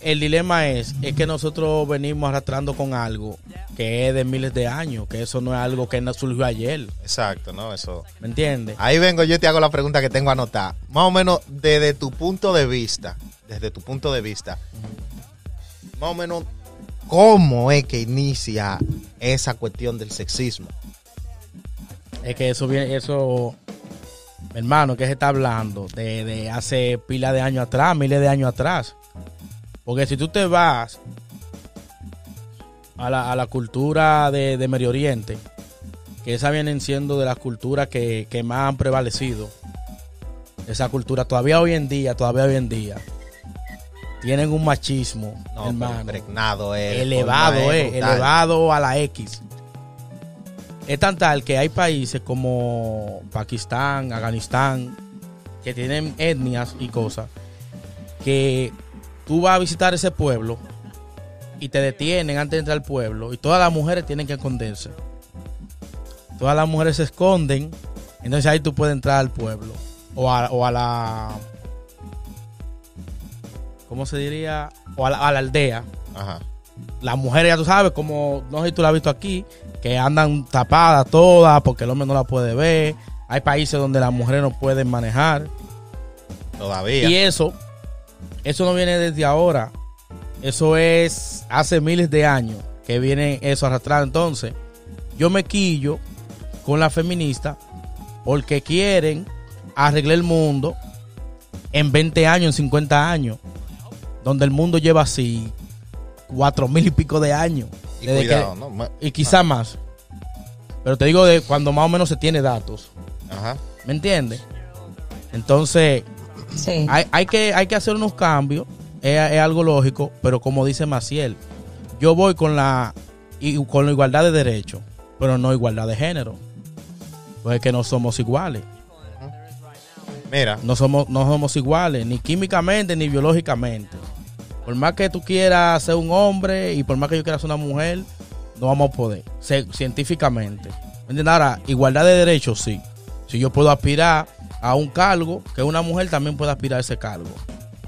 el dilema es, es que nosotros venimos arrastrando con algo que es de miles de años, que eso no es algo que no surgió ayer, Exacto, ¿no? Eso. ¿me entiendes? Ahí vengo, yo te hago la pregunta que tengo anotada. Más o menos desde tu punto de vista, desde tu punto de vista, más o menos, ¿cómo es que inicia esa cuestión del sexismo? Es que eso viene, eso, hermano, que se está hablando de, de hace pila de años atrás, miles de años atrás. Porque si tú te vas a la, a la cultura de, de Medio Oriente, que esas vienen siendo de las culturas que, que más han prevalecido, esa cultura todavía hoy en día, todavía hoy en día, tienen un machismo, No, hermano, impregnado elevado, eh, elevado a la X. Es tan tal que hay países como Pakistán, Afganistán, que tienen etnias y cosas, que tú vas a visitar ese pueblo y te detienen antes de entrar al pueblo y todas las mujeres tienen que esconderse. Todas las mujeres se esconden, entonces ahí tú puedes entrar al pueblo o a, o a la... ¿Cómo se diría? O a la- a la aldea Ajá. las mujeres, ya tú sabes, como no sé si tú la has visto aquí, que andan tapadas todas porque el hombre no la puede ver. Hay países donde las mujeres no pueden manejar. Todavía. Y eso, eso no viene desde ahora. Eso es hace miles de años que viene eso arrastrado. Entonces, yo me quillo con la feminista porque quieren arreglar el mundo en 20 años, en 50 años, donde el mundo lleva así cuatro mil y pico de años. Y cuidado, que- ¿no? Y quizá más. Pero te digo de cuando más o menos se tiene datos. Ajá. ¿Me entiendes? Entonces, Sí. hay, hay que, hay que hacer unos cambios. Es, es algo lógico, pero como dice Maciel, yo voy con la, y- con la igualdad de derechos, pero no igualdad de género. Pues es que no somos iguales. Mira, No somos, no somos iguales, ni químicamente ni biológicamente. Por más que tú quieras ser un hombre y por más que yo quiera ser una mujer, no vamos a poder. Científicamente. ¿Me entiendes? Ahora, igualdad de derechos, sí. Si yo puedo aspirar a un cargo, que una mujer también pueda aspirar a ese cargo.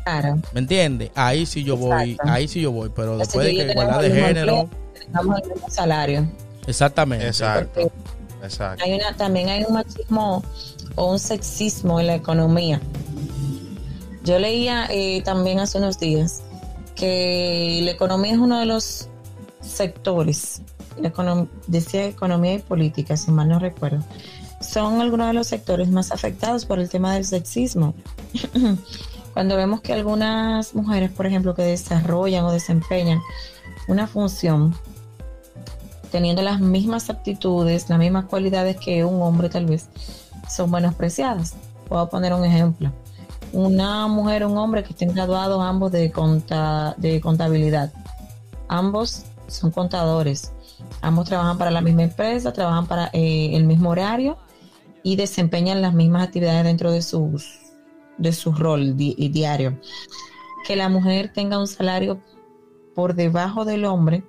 Claro. ¿Me entiendes? Ahí sí yo voy, ahí sí yo voy, pero Así después de que igualdad de tenemos género, Tengamos el mismo salario. exactamente. exacto. Exacto. Hay una, también hay un machismo o un sexismo en la economía. Yo leía eh, también hace unos días que la economía es uno de los sectores, decía economía y política, si mal no recuerdo, son algunos de los sectores más afectados por el tema del sexismo. Cuando vemos que algunas mujeres, por ejemplo, que desarrollan o desempeñan una función teniendo las mismas aptitudes, las mismas cualidades que un hombre tal vez, son menospreciadas. Puedo poner un ejemplo. Una mujer o un hombre que estén graduados ambos de, conta- de contabilidad. Ambos son contadores. Ambos trabajan para la misma empresa, trabajan para eh, el mismo horario y desempeñan las mismas actividades dentro de sus de su rol di- y diario. Que la mujer tenga un salario por debajo del hombre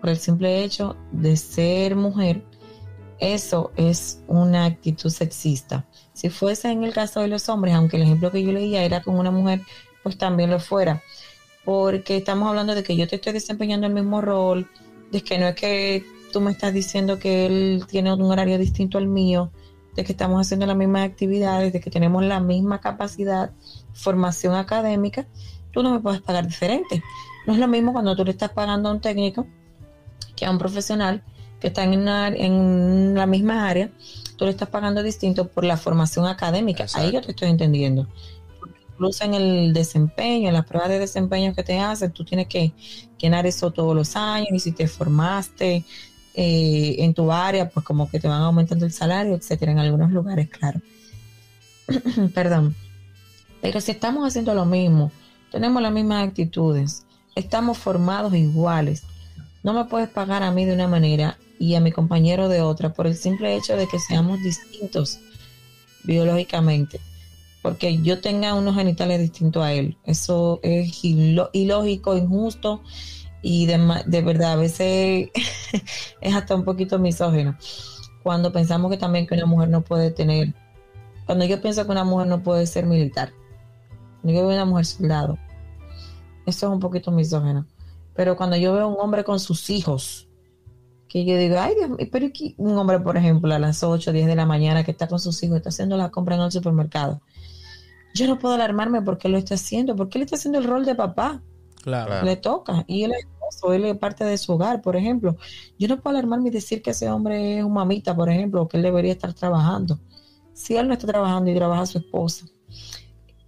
por el simple hecho de ser mujer, eso es una actitud sexista. Si fuese en el caso de los hombres, aunque el ejemplo que yo leía era con una mujer, pues también lo fuera. Porque estamos hablando de que yo te estoy desempeñando el mismo rol, de que no es que tú me estás diciendo que él tiene un horario distinto al mío, de que estamos haciendo las mismas actividades, de que tenemos la misma capacidad, formación académica, tú no me puedes pagar diferente. No es lo mismo cuando tú le estás pagando a un técnico que a un profesional que está en, una- en la misma área, tú le estás pagando distinto por la formación académica. Ahí yo te estoy entendiendo. Porque Incluso en el desempeño, en las pruebas de desempeño que te hacen, tú tienes que llenar eso todos los años y si te formaste eh, en tu área, pues como que te van aumentando el salario, etcétera, en algunos lugares, claro. Perdón. Pero si estamos haciendo lo mismo, tenemos las mismas actitudes, estamos formados iguales, no me puedes pagar a mí de una manera y a mi compañero de otra por el simple hecho de que seamos distintos biológicamente. Porque yo tenga unos genitales distintos a él. Eso es ilógico, injusto y de, ma- de verdad a veces es hasta un poquito misógino. Cuando pensamos que también que una mujer no puede tener, cuando yo pienso que una mujer no puede ser militar, cuando yo veo una mujer soldado, Eso es un poquito misógeno. Pero cuando yo veo un hombre con sus hijos, que yo digo, ay, Dios mío, pero aquí un hombre, por ejemplo, a las 8 o 10 de la mañana que está con sus hijos, está haciendo la compra en el supermercado. Yo no puedo alarmarme porque lo está haciendo, porque él está haciendo el rol de papá. Claro. Claro. Le toca. Y él es esposo, él es parte de su hogar, por ejemplo. Yo no puedo alarmarme y decir que ese hombre es un mamita, por ejemplo, o que él debería estar trabajando. Si él no está trabajando y trabaja su esposa,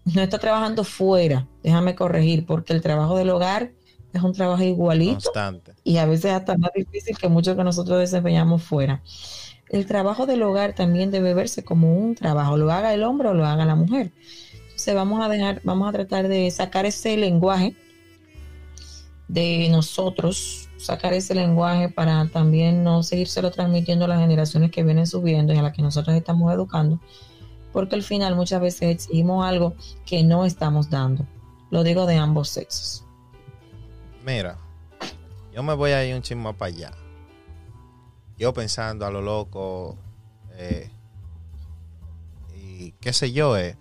no está trabajando fuera, déjame corregir, porque el trabajo del hogar es un trabajo igualito Constante. y a veces hasta más difícil que muchos que nosotros desempeñamos fuera. El trabajo del hogar también debe verse como un trabajo, lo haga el hombre o lo haga la mujer. Entonces vamos a dejar, vamos a tratar de sacar ese lenguaje de nosotros, sacar ese lenguaje para también no seguírselo transmitiendo a las generaciones que vienen subiendo y a las que nosotros estamos educando, porque al final muchas veces exigimos algo que no estamos dando. Lo digo de ambos sexos. Mira, yo me voy a ir un chismo para allá. Yo pensando a lo loco, eh, y qué sé yo, eh.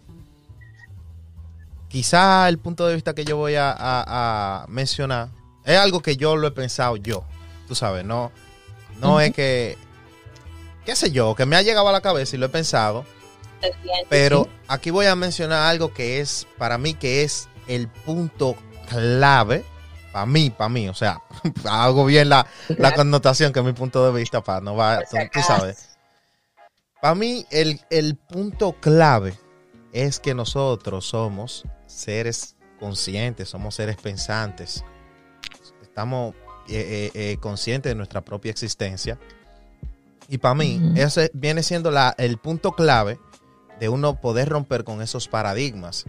quizá el punto de vista que yo voy a, a- a mencionar es algo que yo lo he pensado yo, tú sabes, no, no es que, qué sé yo, que me ha llegado a la cabeza y lo he pensado, pero aquí voy a mencionar algo que es, para mí, que es el punto clave, para mí, para mí, o sea, hago bien la, la connotación que es mi punto de vista, para no va, tú, tú sabes. Para mí, el, el punto clave es que nosotros somos seres conscientes, somos seres pensantes. Estamos eh, eh, eh, conscientes de nuestra propia existencia. Y para mí, ese viene siendo la, el punto clave de uno poder romper con esos paradigmas.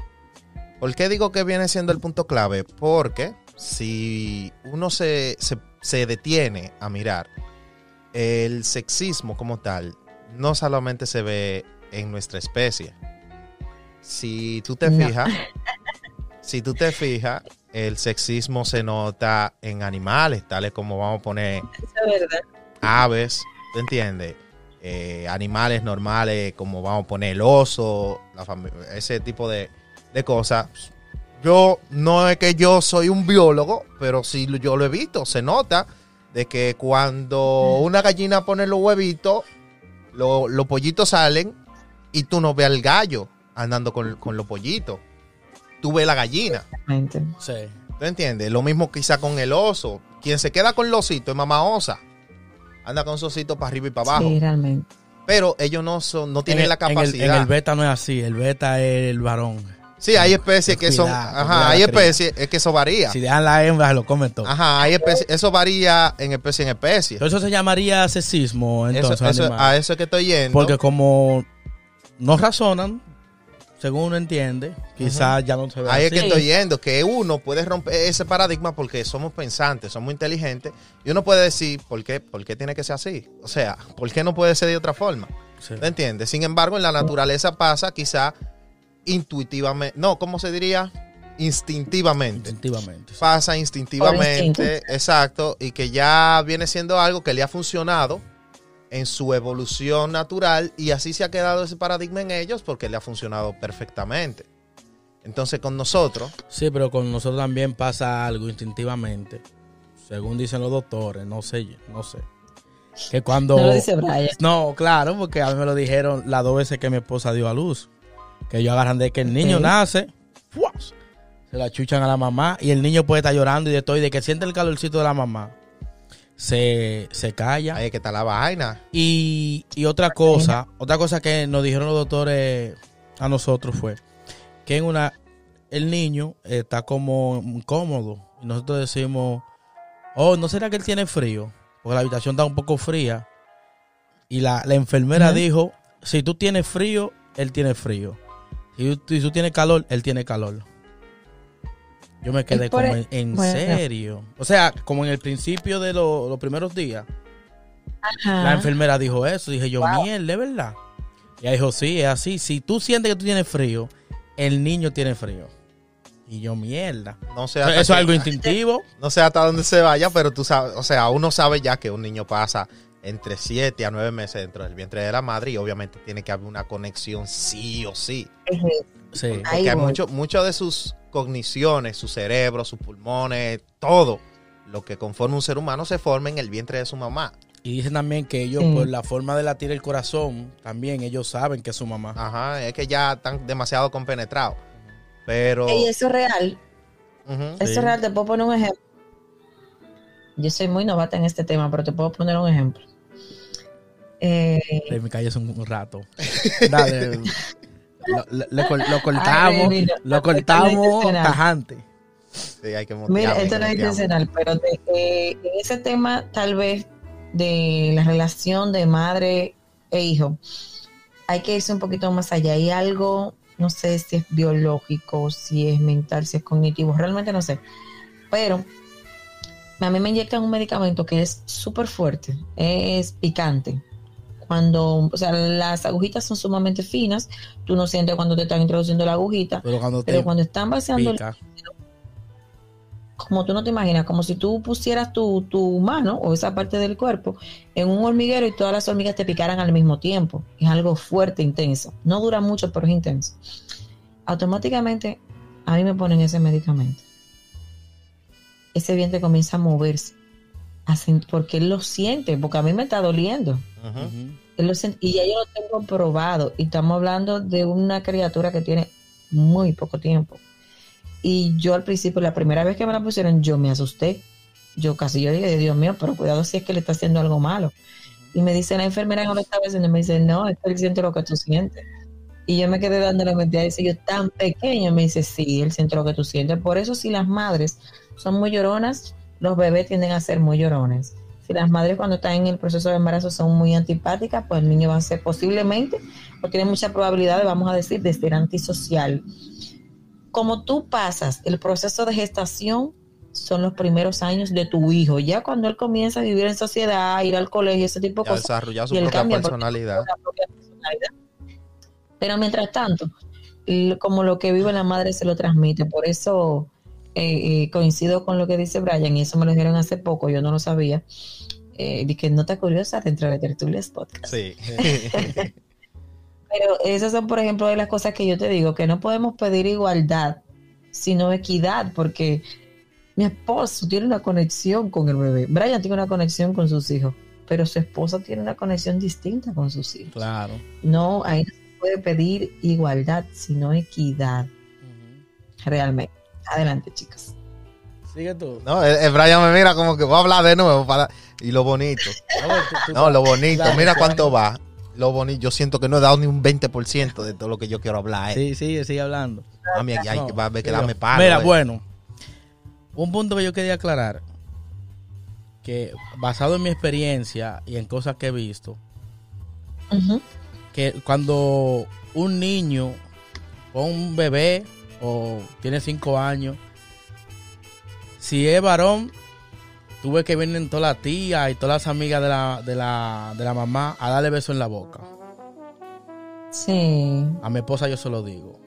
¿Por qué digo que viene siendo el punto clave? Porque si uno se, se, se detiene a mirar, el sexismo como tal no solamente se ve en nuestra especie. Si tú te No. fijas, si tú te fijas, el sexismo se nota en animales, tales como vamos a poner aves, ¿tú entiendes? Eh, animales normales, como vamos a poner el oso, la ese tipo de, de cosas. Yo no es que yo soy un biólogo, pero sí yo lo he visto. Se nota de que cuando una gallina pone los huevitos, lo- los pollitos salen y tú no ves al gallo andando con, con los pollitos. Tú ves la gallina. Sí. ¿Tú entiendes? Lo mismo quizá con el oso. Quien se queda con el osito es mamá osa. Anda con su osito para arriba y para abajo. Sí, realmente. Pero ellos no son, no tienen el- la en el- capacidad. En el, beta no es así, el beta es el varón. Sí, hay especies que son. Ajá, hay especies, es que eso varía. Si dejan la hembra, se lo comen todo. Ajá, hay especies, eso varía en especie en especie. Entonces eso se llamaría sexismo, entonces, eso- a eso es que estoy yendo. Porque como no razonan, según uno entiende, quizás ya no se ve Ahí es así. que estoy yendo, que uno puede romper ese paradigma porque somos pensantes, somos inteligentes, y uno puede decir, ¿por qué, ¿por qué tiene que ser así? O sea, ¿por qué no puede ser de otra forma? Sí. ¿Me entiendes? Sin embargo, en la naturaleza pasa quizá intuitivamente, no, ¿cómo se diría? Instintivamente. Instintivamente. sí. Pasa instintivamente, exacto, y que ya viene siendo algo que le ha funcionado en su evolución natural y así se ha quedado ese paradigma en ellos porque le ha funcionado perfectamente. Entonces con nosotros, Sí, pero con nosotros también pasa algo instintivamente. Según dicen los doctores, no sé, no sé. Que cuando... No lo dice Brian. No, claro, porque a mí me lo dijeron las dos veces que mi esposa dio a luz. Que ellos agarran de que el niño nace, ¡fuas! se la chuchan a la mamá y el niño puede estar llorando y de todo, y de que siente el calorcito de la mamá, se, se calla. ahí es que está la vaina. Y, y otra cosa, otra cosa que nos dijeron los doctores a nosotros fue que en una el niño está como incómodo. Y nosotros decimos, oh, ¿no será que él tiene frío? Porque la habitación está un poco fría. Y la, la enfermera dijo, si tú tienes frío, él tiene frío. Tú, si tú tienes calor, él tiene calor. Yo me quedé como el- en, en bueno. serio. O sea, como en el principio de lo- los primeros días. Ajá. La enfermera dijo eso. Dije yo, Wow. mierda, ¿es verdad? Y ella dijo, sí, es así. Si tú sientes que tú tienes frío, el niño tiene frío. Y yo, mierda. No sé, Eso es algo instintivo. no sé hasta dónde se vaya, pero tú sabes, o sea, uno sabe ya que un niño pasa entre 7 a 9 meses dentro del vientre de la madre y obviamente tiene que haber una conexión sí o sí. Sí. Porque muchos muchos de sus cogniciones, su cerebro, sus pulmones, todo lo que conforma un ser humano se forma en el vientre de su mamá. Y dicen también que ellos, Sí. por la forma de latir el corazón, también ellos saben que es su mamá. Ajá, es que ya están demasiado compenetrados. Pero... Y eso es real. Eso Sí. es real. Te puedo poner un ejemplo. Yo soy muy novata en este tema, pero te puedo poner un ejemplo. Eh, De mi calle es un, un rato. Dale. lo, lo- lo cor- lo Ay, cortamos, mira, lo no cortamos intencional. tajante. Sí, hay que Mira, esto no es intencional, pero de- eh, en ese tema tal vez de la relación de madre e hijo, hay que irse un poquito más allá. Hay algo, no sé si es biológico, si es mental, si es cognitivo, realmente no sé. Pero a mí me inyectan un medicamento que es súper fuerte, es picante. Cuando, o sea, las agujitas son sumamente finas, tú no sientes cuando te están introduciendo la agujita, Pero cuando te pero cuando están vaciando el pica, como tú no te imaginas, como si tú pusieras tu, tu mano o esa parte del cuerpo en un hormiguero y todas las hormigas te picaran al mismo tiempo. Es algo fuerte, intenso. No dura mucho, pero es intenso. Automáticamente a mí me ponen ese medicamento. Ese vientre comienza a moverse. porque él lo siente, porque a mí me está doliendo. Él lo sien- y ya yo lo tengo probado. Y estamos hablando de una criatura que tiene muy poco tiempo. Y yo al principio, la primera vez que me la pusieron, yo me asusté. Yo casi yo dije, Dios mío, pero cuidado si es que le está haciendo algo malo. Y me dice la enfermera que no lo estaba haciendo, me dice, no, es que él siente lo que tú sientes. Y yo me quedé dándole mentira y dice, yo tan pequeño, me dice, sí, él siente lo que tú sientes. Por eso si las madres son muy lloronas, los bebés tienden a ser muy llorones. Si las madres cuando están en el proceso de embarazo son muy antipáticas, pues el niño va a ser posiblemente, o tiene mucha probabilidad, de, vamos a decir, de ser antisocial. Como tú pasas el proceso de gestación, son los primeros años de tu hijo. Ya cuando él comienza a vivir en sociedad, ir al colegio, ese tipo de cosas, desarrollar su y él propia personalidad. propia personalidad. Pero mientras tanto, como lo que vive la madre se lo transmite. Por eso eh, eh, coincido con lo que dice Brian, y eso me lo dijeron hace poco, yo no lo sabía. Eh, de que nota curiosa dentro de Tertulias Podcast. Sí. Pero esas son, por ejemplo, de las cosas que yo te digo, que no podemos pedir igualdad, sino equidad, porque mi esposo tiene una conexión con el bebé. Brian tiene una conexión con sus hijos, pero su esposa tiene una conexión distinta con sus hijos. Claro. No, ahí no se puede pedir igualdad, sino equidad, realmente. Adelante, chicos. Sigue tú. No, el, el Brian me mira como que voy a hablar de nuevo para... y lo bonito. No, tú- tú- No, lo bonito. Dale, Mira cuánto va. Lo bonito. Yo siento que no he dado ni un 20% de todo lo que yo quiero hablar. Eh. Sí, sigue, sigue hablando. Mami, aquí hay No, que, va a haber que sigue. darme palo. Mira, eh. bueno, un punto que yo quería aclarar, que basado en mi experiencia y en cosas que he visto, que cuando un niño o un bebé o tiene cinco años, si es varón, tú ves que vienen todas las tías y todas las amigas de la, de la, de la mamá a darle beso en la boca. Sí, A mi esposa yo se lo digo.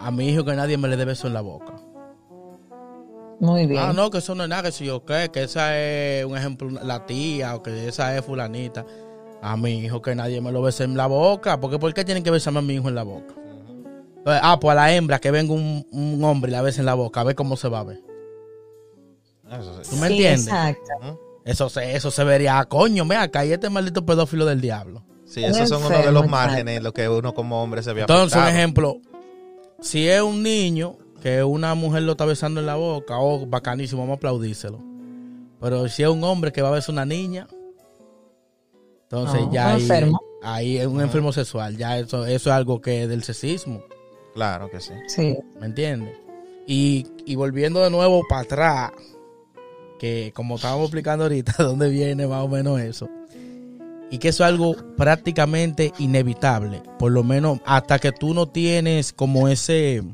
A mi hijo que nadie me le dé beso en la boca. muy bien. Ah, no, que eso no es nada, que si yo qué, que esa es un ejemplo, la tía, o que esa es fulanita. A mi hijo que nadie me lo bese en la boca, porque ¿por qué tienen que besarme a mi hijo en la boca? Entonces, ah, pues a la hembra que venga un, un hombre y la besa en la boca, a ver cómo se va a ver. Eso sí. ¿Tú me Sí, entiendes? Exacto. Eso se, eso se vería, coño, mira, acá y este maldito pedófilo del diablo. Sí, esos son uno de los márgenes en lo que uno como hombre se ve Entonces, un ejemplo, si es un niño que una mujer lo está besando en la boca, oh, bacanísimo, vamos a aplaudírselo. Pero si es un hombre que va a besar a una niña, entonces No, ya un ahí, enfermo. ahí es un enfermo sexual, ya eso, eso es algo que es del sexismo, Claro que sí. Sí, ¿me entiendes? Y, y volviendo de nuevo para atrás, que como estábamos explicando ahorita, dónde viene más o menos eso. Y que eso es algo prácticamente inevitable. Por lo menos hasta que tú no tienes como ese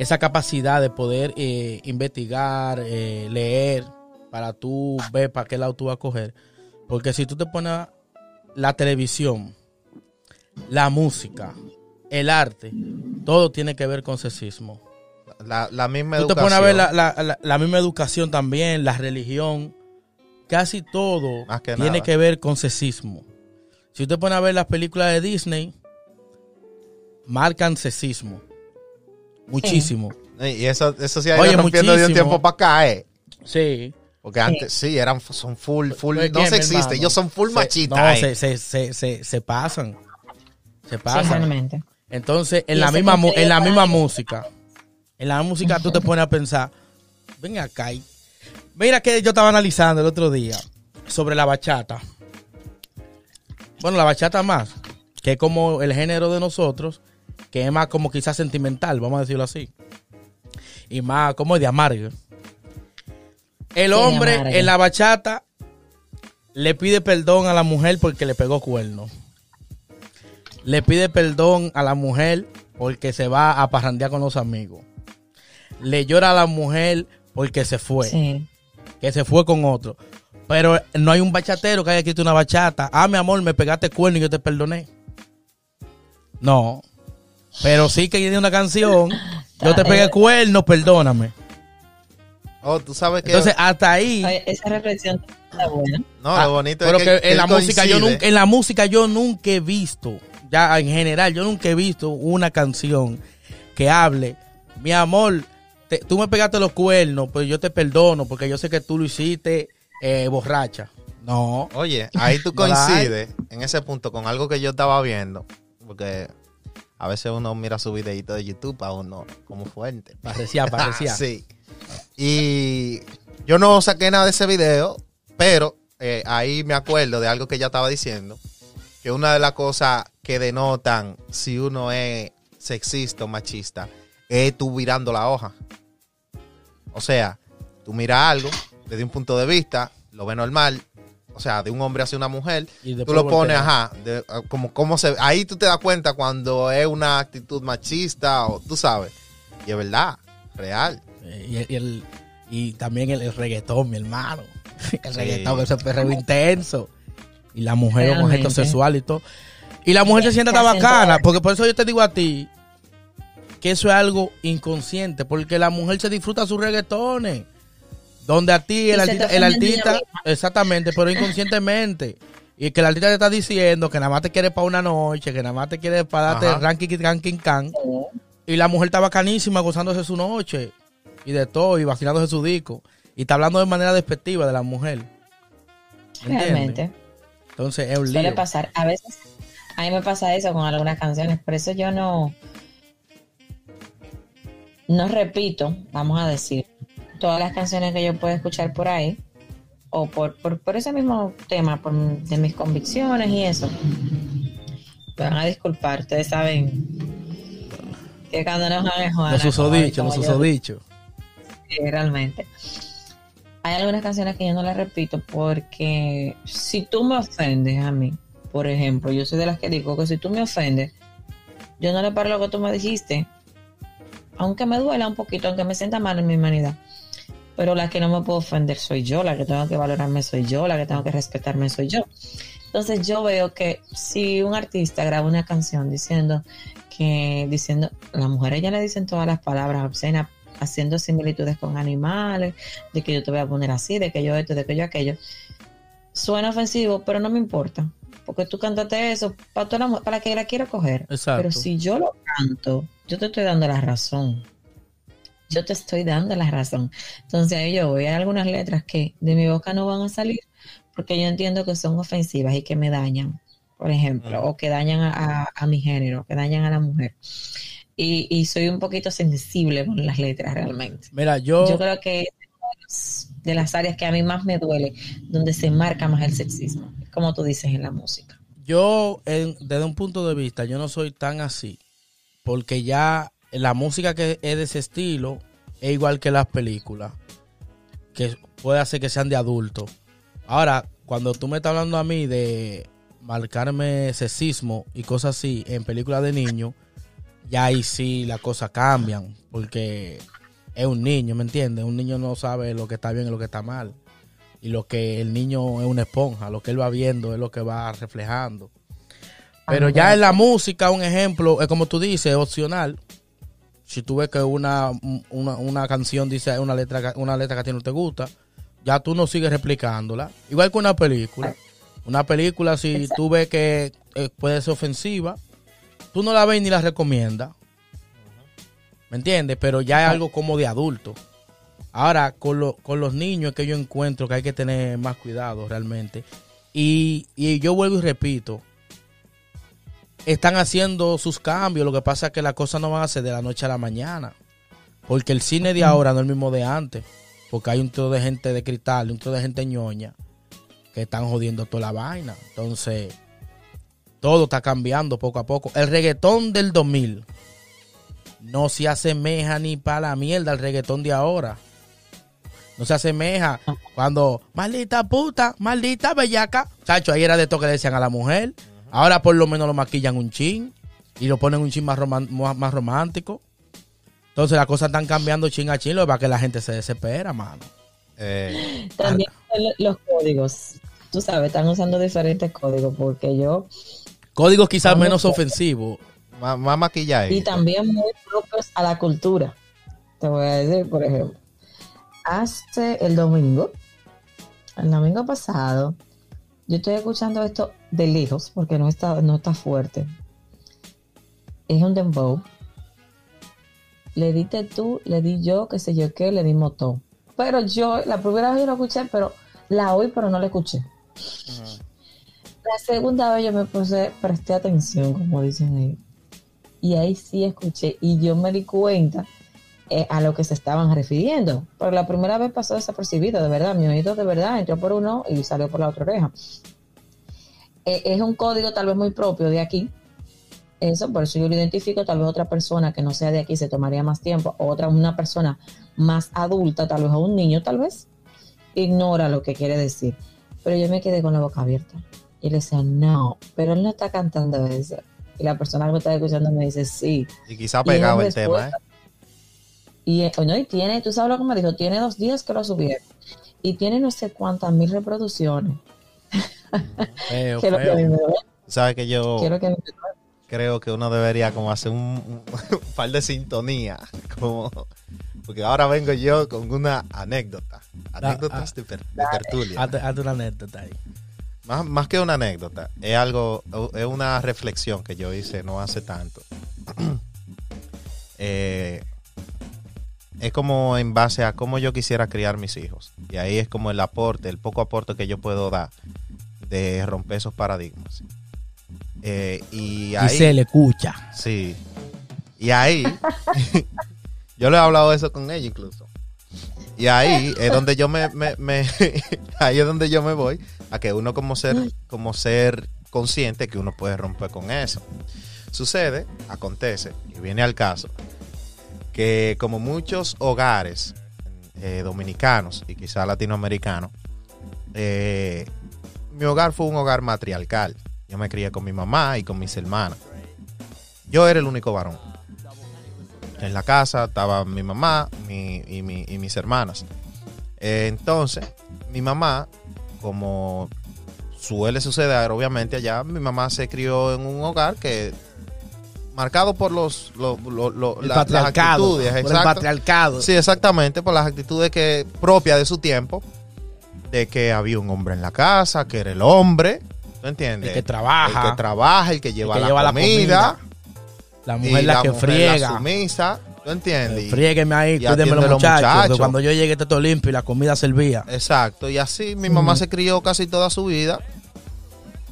esa capacidad de poder eh, investigar, eh, leer, para tú ver para qué lado tú vas a coger. Porque si tú te pones la televisión, la música, el arte, todo tiene que ver con sexismo. La, la misma Tú te educación. pones a ver la, la- la- la misma educación también, la religión, casi todo que tiene nada. que ver con sexismo. Si usted pone a ver las películas de Disney, marcan sexismo. Muchísimo. Y eso, eso sí ha Oye, ido rompiendo de un tiempo para acá, ¿eh? Sí. Porque antes sí, eran, son full, full, Pues, no ¿quién, mi sexistas, ellos son full Se- machistas. No, eh. se, se, se, se, se pasan. Se Sí, pasan. realmente. Entonces, en la misma en la misma música, en la música tú te pones a pensar, ven acá. y- Mira que yo estaba analizando el otro día sobre la bachata. Bueno, la bachata más, que es como el género de nosotros, que es más como quizás sentimental, vamos a decirlo así. Y más como de amargo. El hombre en la bachata le pide perdón a la mujer porque le pegó cuerno. Le pide perdón a la mujer porque se va a parrandear con los amigos. Le llora a la mujer porque se fue, Sí. que se fue con otro. Pero no hay un bachatero que haya escrito una bachata. Ah, mi amor, me pegaste cuerno y yo te perdoné. No. Pero sí que tiene una canción. Yo te pegué cuerno, perdóname. Oh, tú sabes que. Entonces, hasta ahí. Oye, Esa reflexión está buena. no, Ah, lo bonito pero es que, que, en la música yo nunca, en la música yo nunca he visto, ya en general, yo nunca he visto una canción que hable, mi amor, te- tú me pegaste los cuernos, pues yo te perdono porque yo sé que tú lo hiciste eh, borracha. No, Oye, ahí tú coincides en ese punto con algo que yo estaba viendo. Porque a veces uno mira su videito de YouTube a uno como fuerte. parecía, parecía. sí. Y yo no saqué nada de ese video, pero eh, ahí me acuerdo de algo que ella estaba diciendo. Que una de las cosas que denotan si uno es sexista o machista es tú virando la hoja. O sea, tú miras algo desde un punto de vista, lo ves normal, o sea, de un hombre hacia una mujer, Y tú lo pones, voltea. ajá, de- ah, como, como se, ahí tú te das cuenta cuando es una actitud machista o tú sabes, y es verdad, real. Eh, Y, el- y el- y también el, el reggaetón, mi hermano. El Sí. reggaetón, ese perreo intenso. Y la mujer un objeto Realmente. sexual y todo. Y la mujer se siente Que tan hacen bacana, todo. porque por eso yo te digo a ti que eso es algo inconsciente, porque la mujer se disfruta sus reggaetones. Donde a ti el Y artista, el artista, exactamente, pero inconscientemente. Y que el artista te está diciendo que nada más te quiere para una noche, que nada más te quiere para darte ranking, ranking, can. Y la mujer está bacanísima gozándose su noche y de todo y vacilándose su disco. Y está hablando de manera despectiva de la mujer. ¿Entiendes? Realmente. Entonces es un Suele lío. pasar. A veces, a mí me pasa eso con algunas canciones, por eso yo no, no repito, vamos a decir, todas las canciones que yo puedo escuchar por ahí, o por, por, por ese mismo tema, por, de mis convicciones y eso. Me van a disculpar, ustedes saben que cuando nos van a Los susodichos, los susodichos. Sí, realmente. Hay algunas canciones que yo no las repito porque si tú me ofendes a mí, por ejemplo, yo soy de las que digo que si tú me ofendes, yo no le paro lo que tú me dijiste, aunque me duela un poquito, aunque me sienta mal en mi humanidad. Pero la que no me puedo ofender soy yo, la que tengo que valorarme soy yo, la que tengo que respetarme soy yo. Entonces yo veo que si un artista graba una canción diciendo que diciendo, las mujeres ya le dicen todas las palabras obscenas, haciendo similitudes con animales, de que yo te voy a poner así, de que yo esto, de que yo aquello. Suena ofensivo, pero no me importa. Porque tú cantaste eso para, toda la para que la quiero coger. Exacto. Pero si yo lo canto, yo te estoy dando la razón. Yo te estoy dando la razón. Entonces ahí yo voy. Hay algunas letras que de mi boca no van a salir porque yo entiendo que son ofensivas y que me dañan, por ejemplo, o que dañan a, a- a mi género, que dañan a la mujer. Y, y soy un poquito sensible con las letras realmente. Mira, yo, Yo creo que es de las- de las áreas que a mí más me duele, donde se marca más el sexismo, como tú dices en la música. yo en- desde un punto de vista, yo no soy tan así. Porque ya la música que es de ese estilo es igual que las películas. Que puede hacer que sean de adultos. Ahora, cuando tú me estás hablando a mí de marcarme sexismo y cosas así en películas de niños, ya ahí sí las cosas cambian. Porque es un niño, ¿me entiendes? Un niño no sabe lo que está bien y lo que está mal. Y lo que el niño es una esponja, lo que él va viendo es lo que va reflejando. Pero ya en la música, un ejemplo, es como tú dices, es opcional. Si tú ves que una, una, una canción dice una letra, que- una letra que a ti no te gusta, ya tú no sigues replicándola. Igual que una película. Una película, si tú ves que eh, puede ser ofensiva, tú no la ves ni la recomiendas. ¿Me ¿Me entiendes? Pero ya es algo como de adulto. Ahora, con, lo- con los niños es que yo encuentro que hay que tener más cuidado realmente. Y, y yo vuelvo y repito, están haciendo sus cambios, lo que pasa es que las cosas no van a ser de la noche a la mañana. Porque el cine de ahora no es el mismo de antes. Porque hay un tro de gente de cristal, un tro de gente ñoña que están jodiendo toda la vaina. Entonces, todo está cambiando poco a poco. El reggaetón del 2000 no se asemeja ni para la mierda al reggaetón de ahora. No se asemeja cuando, maldita puta, maldita bellaca. Chacho, ahí era de todo que le decían a la mujer. Ahora por lo menos lo maquillan un chin y lo ponen un chin más, más más romántico. Entonces las cosas están cambiando chin a chin, lo que pasa es que la gente se desespera, mano. Eh, También los códigos. Tú sabes, están usando diferentes códigos porque yo. Códigos quizás Vamos menos ofensivos. más, más maquillaje. Y también muy propios a la cultura. Te voy a decir, por ejemplo. Hace el domingo, el domingo pasado, yo estoy escuchando esto de lejos porque no está, no está fuerte. Es un dembow. Le diste tú, le di yo, qué sé yo qué, le dimos todo. Pero yo, la primera vez yo lo escuché, pero la oí, pero no la escuché. La segunda vez yo me puse, presté atención, como dicen ellos. Y ahí sí escuché y yo me di cuenta eh, a lo que se estaban refiriendo. Pero la primera vez pasó desapercibido, de verdad. Mi oído de verdad entró por uno y salió por la otra oreja. Eh, es un código tal vez muy propio de aquí. Eso, por eso yo lo identifico. Tal vez otra persona que no sea de aquí se tomaría más tiempo. Otra, una persona más adulta, tal vez a un niño, tal vez, ignora lo que quiere decir. Pero yo me quedé con la boca abierta. Y le decía, no, pero él no está cantando eso. Y la persona que me estaba escuchando me dice, sí. y quizá y pegado el tema, ¿eh? Y, eh, no, y tiene, tú sabes lo que me dijo, tiene dos días que lo subieron. Y tiene no sé cuántas mil reproducciones. Feo, Que me Sabes que yo quiero que me- creo que uno debería como hacer un, un- par de sintonía. Como, porque ahora vengo yo con una anécdota. Anécdotas ah. de, per- de tertulia. Hazte una anécdota ahí. Más, más que una anécdota, es algo, es una reflexión que yo hice no hace tanto. Eh, es como en base a cómo yo quisiera criar mis hijos. Y ahí es como el aporte, el poco aporte que yo puedo dar de romper esos paradigmas. Eh, y ahí, Y se le escucha. Sí. Y ahí, yo le he hablado eso con ella incluso. Y ahí es donde yo me, me- me- ahí es donde yo me voy a que uno como ser, como ser consciente que uno puede romper con eso. Sucede, acontece, y viene al caso, que como muchos hogares eh, dominicanos y quizá latinoamericanos, eh, mi hogar fue un hogar matriarcal. Yo me crié con mi mamá y con mis hermanas. Yo era el único varón. En la casa estaba mi mamá mi- y, mi- y mis hermanas. Eh, entonces, mi mamá, como suele suceder obviamente allá, mi mamá se crió en un hogar que marcado por los, lo- lo- lo- El la- las actitudes, por el exacto. patriarcado. Sí, exactamente, por las actitudes que propias de su tiempo, de que había un hombre en la casa, que era el hombre, ¿tú entiendes? El que trabaja. El que trabaja, el que lleva, que la, lleva la comida, La y mujer la, que mujer friega. la sumisa, ¿tú entiendes? Frígueme ahí, atiende los muchachos. que muchachos. cuando yo llegue esté todo limpio y la comida servía. Exacto, y así mi mamá se crió casi toda su vida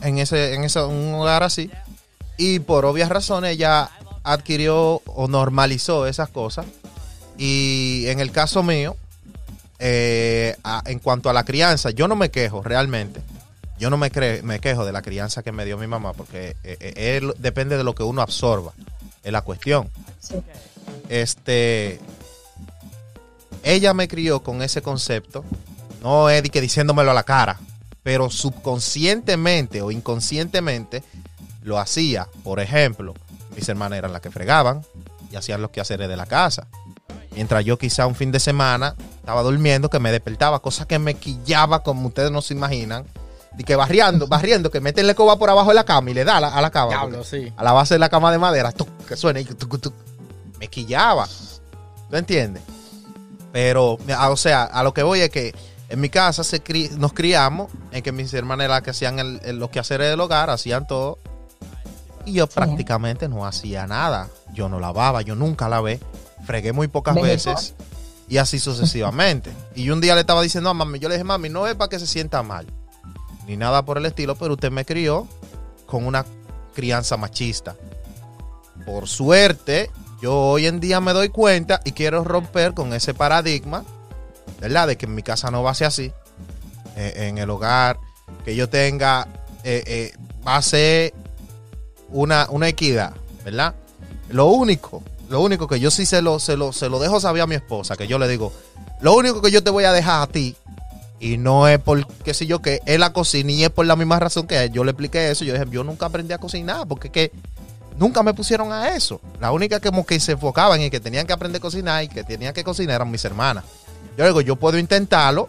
en ese, en ese un hogar así. Y por obvias razones ella adquirió o normalizó esas cosas. Y en el caso mío, eh, a- en cuanto a la crianza, yo no me quejo realmente. Yo no me, cre- me quejo de la crianza que me dio mi mamá porque eh, eh, él- depende de lo que uno absorba. Es la cuestión. Sí. Este, ella me crió con ese concepto, no es de que diciéndomelo a la cara, pero subconscientemente o inconscientemente lo hacía. Por ejemplo, mis hermanas eran las que fregaban y hacían los quehaceres de la casa. Mientras yo quizá un fin de semana estaba durmiendo, que me despertaba, cosa que me quillaba como ustedes no se imaginan. Y que barriendo, barriendo, que meten la coba por abajo de la cama y le da a la, a la cama. Diablo, porque- sí. a la base de la cama de madera, tuc, que suena y tuc, tuc, me quillaba. ¿Tú entiendes? Pero, o sea, a lo que voy es que en mi casa se cri- nos criamos en que mis hermanas eran las que hacían el, el- los quehaceres del hogar, hacían todo. Y yo prácticamente no hacía nada. Yo no lavaba, yo nunca lavé. fregué muy pocas veces y así sucesivamente. y un día le estaba diciendo a mami, yo le dije, mami, no es para que se sienta mal, ni nada por el estilo, pero usted me crió con una crianza machista. Por suerte, yo hoy en día me doy cuenta y quiero romper con ese paradigma, ¿verdad? De que en mi casa no va a ser así. Eh, en el hogar, que yo tenga, eh, eh, va a ser una, una equidad, ¿verdad? Lo único, lo único que yo sí se lo, se, lo, se lo dejo saber a mi esposa, que yo le digo, lo único que yo te voy a dejar a ti, y no es por qué yo que es la cocina y es por la misma razón que yo le expliqué eso. Yo dije, yo nunca aprendí a cocinar porque es que nunca me pusieron a eso. La única que, como que se enfocaban en que tenían que aprender a cocinar y que tenían que cocinar eran mis hermanas. Yo digo, yo puedo intentarlo,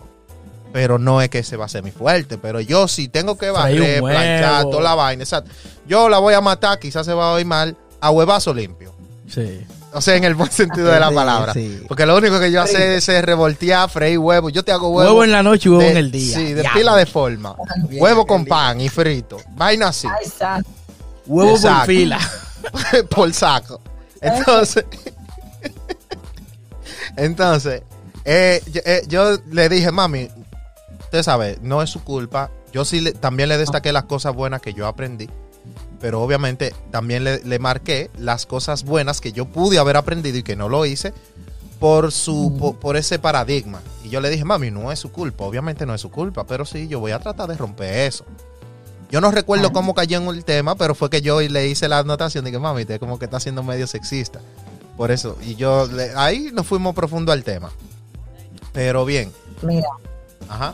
pero no es que ese va a ser mi fuerte. Pero yo si tengo que barrer, planchar, toda la vaina, exacto. Yo la voy a matar, quizás se va a oír mal, a huevazo limpio. Sí. O sea, en el buen sentido de la Sí, palabra. sí. Porque lo único que yo hace es revoltear, freír huevos. Yo te hago huevos. Huevo en la noche y huevo de- en el día. Sí, de pila de forma. Bien, huevo con pan y frito. Vaina así. Exacto. Huevo por fila. por saco. Entonces, entonces, eh, yo, eh, yo le dije, mami, usted sabe, no es su culpa. Yo sí le- también le destaqué las cosas buenas que yo aprendí, pero obviamente también le, le marqué las cosas buenas que yo pude haber aprendido y que no lo hice por su po- por, ese paradigma. Y yo le dije, mami, no es su culpa, obviamente no es su culpa, pero sí, yo voy a tratar de romper eso. Yo no recuerdo Ah. cómo cayó en el tema, pero fue que yo le hice la anotación de que mami, te como que está siendo medio sexista. Por eso, y yo le- ahí nos fuimos profundo al tema. Pero bien, Mira, ajá.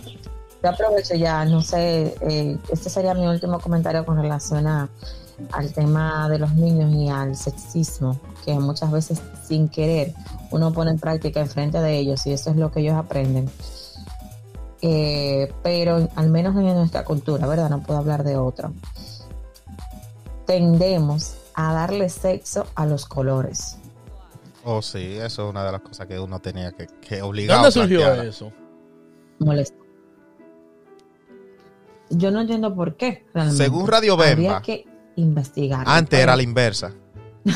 yo aprovecho ya, no sé, eh, este sería mi último comentario con relación a, al tema de los niños y al sexismo, que muchas veces sin querer uno pone en práctica enfrente de ellos y eso es lo que ellos aprenden. Eh, pero al menos en nuestra cultura, ¿verdad? No puedo hablar de otra. Tendemos a darle sexo a los colores. Oh, sí, eso es una de las cosas que uno tenía que, que obligar. ¿Dónde surgió eso? Molesto. Yo no entiendo por qué. realmente. Según Radio Bemba, que investigar. antes era la inversa.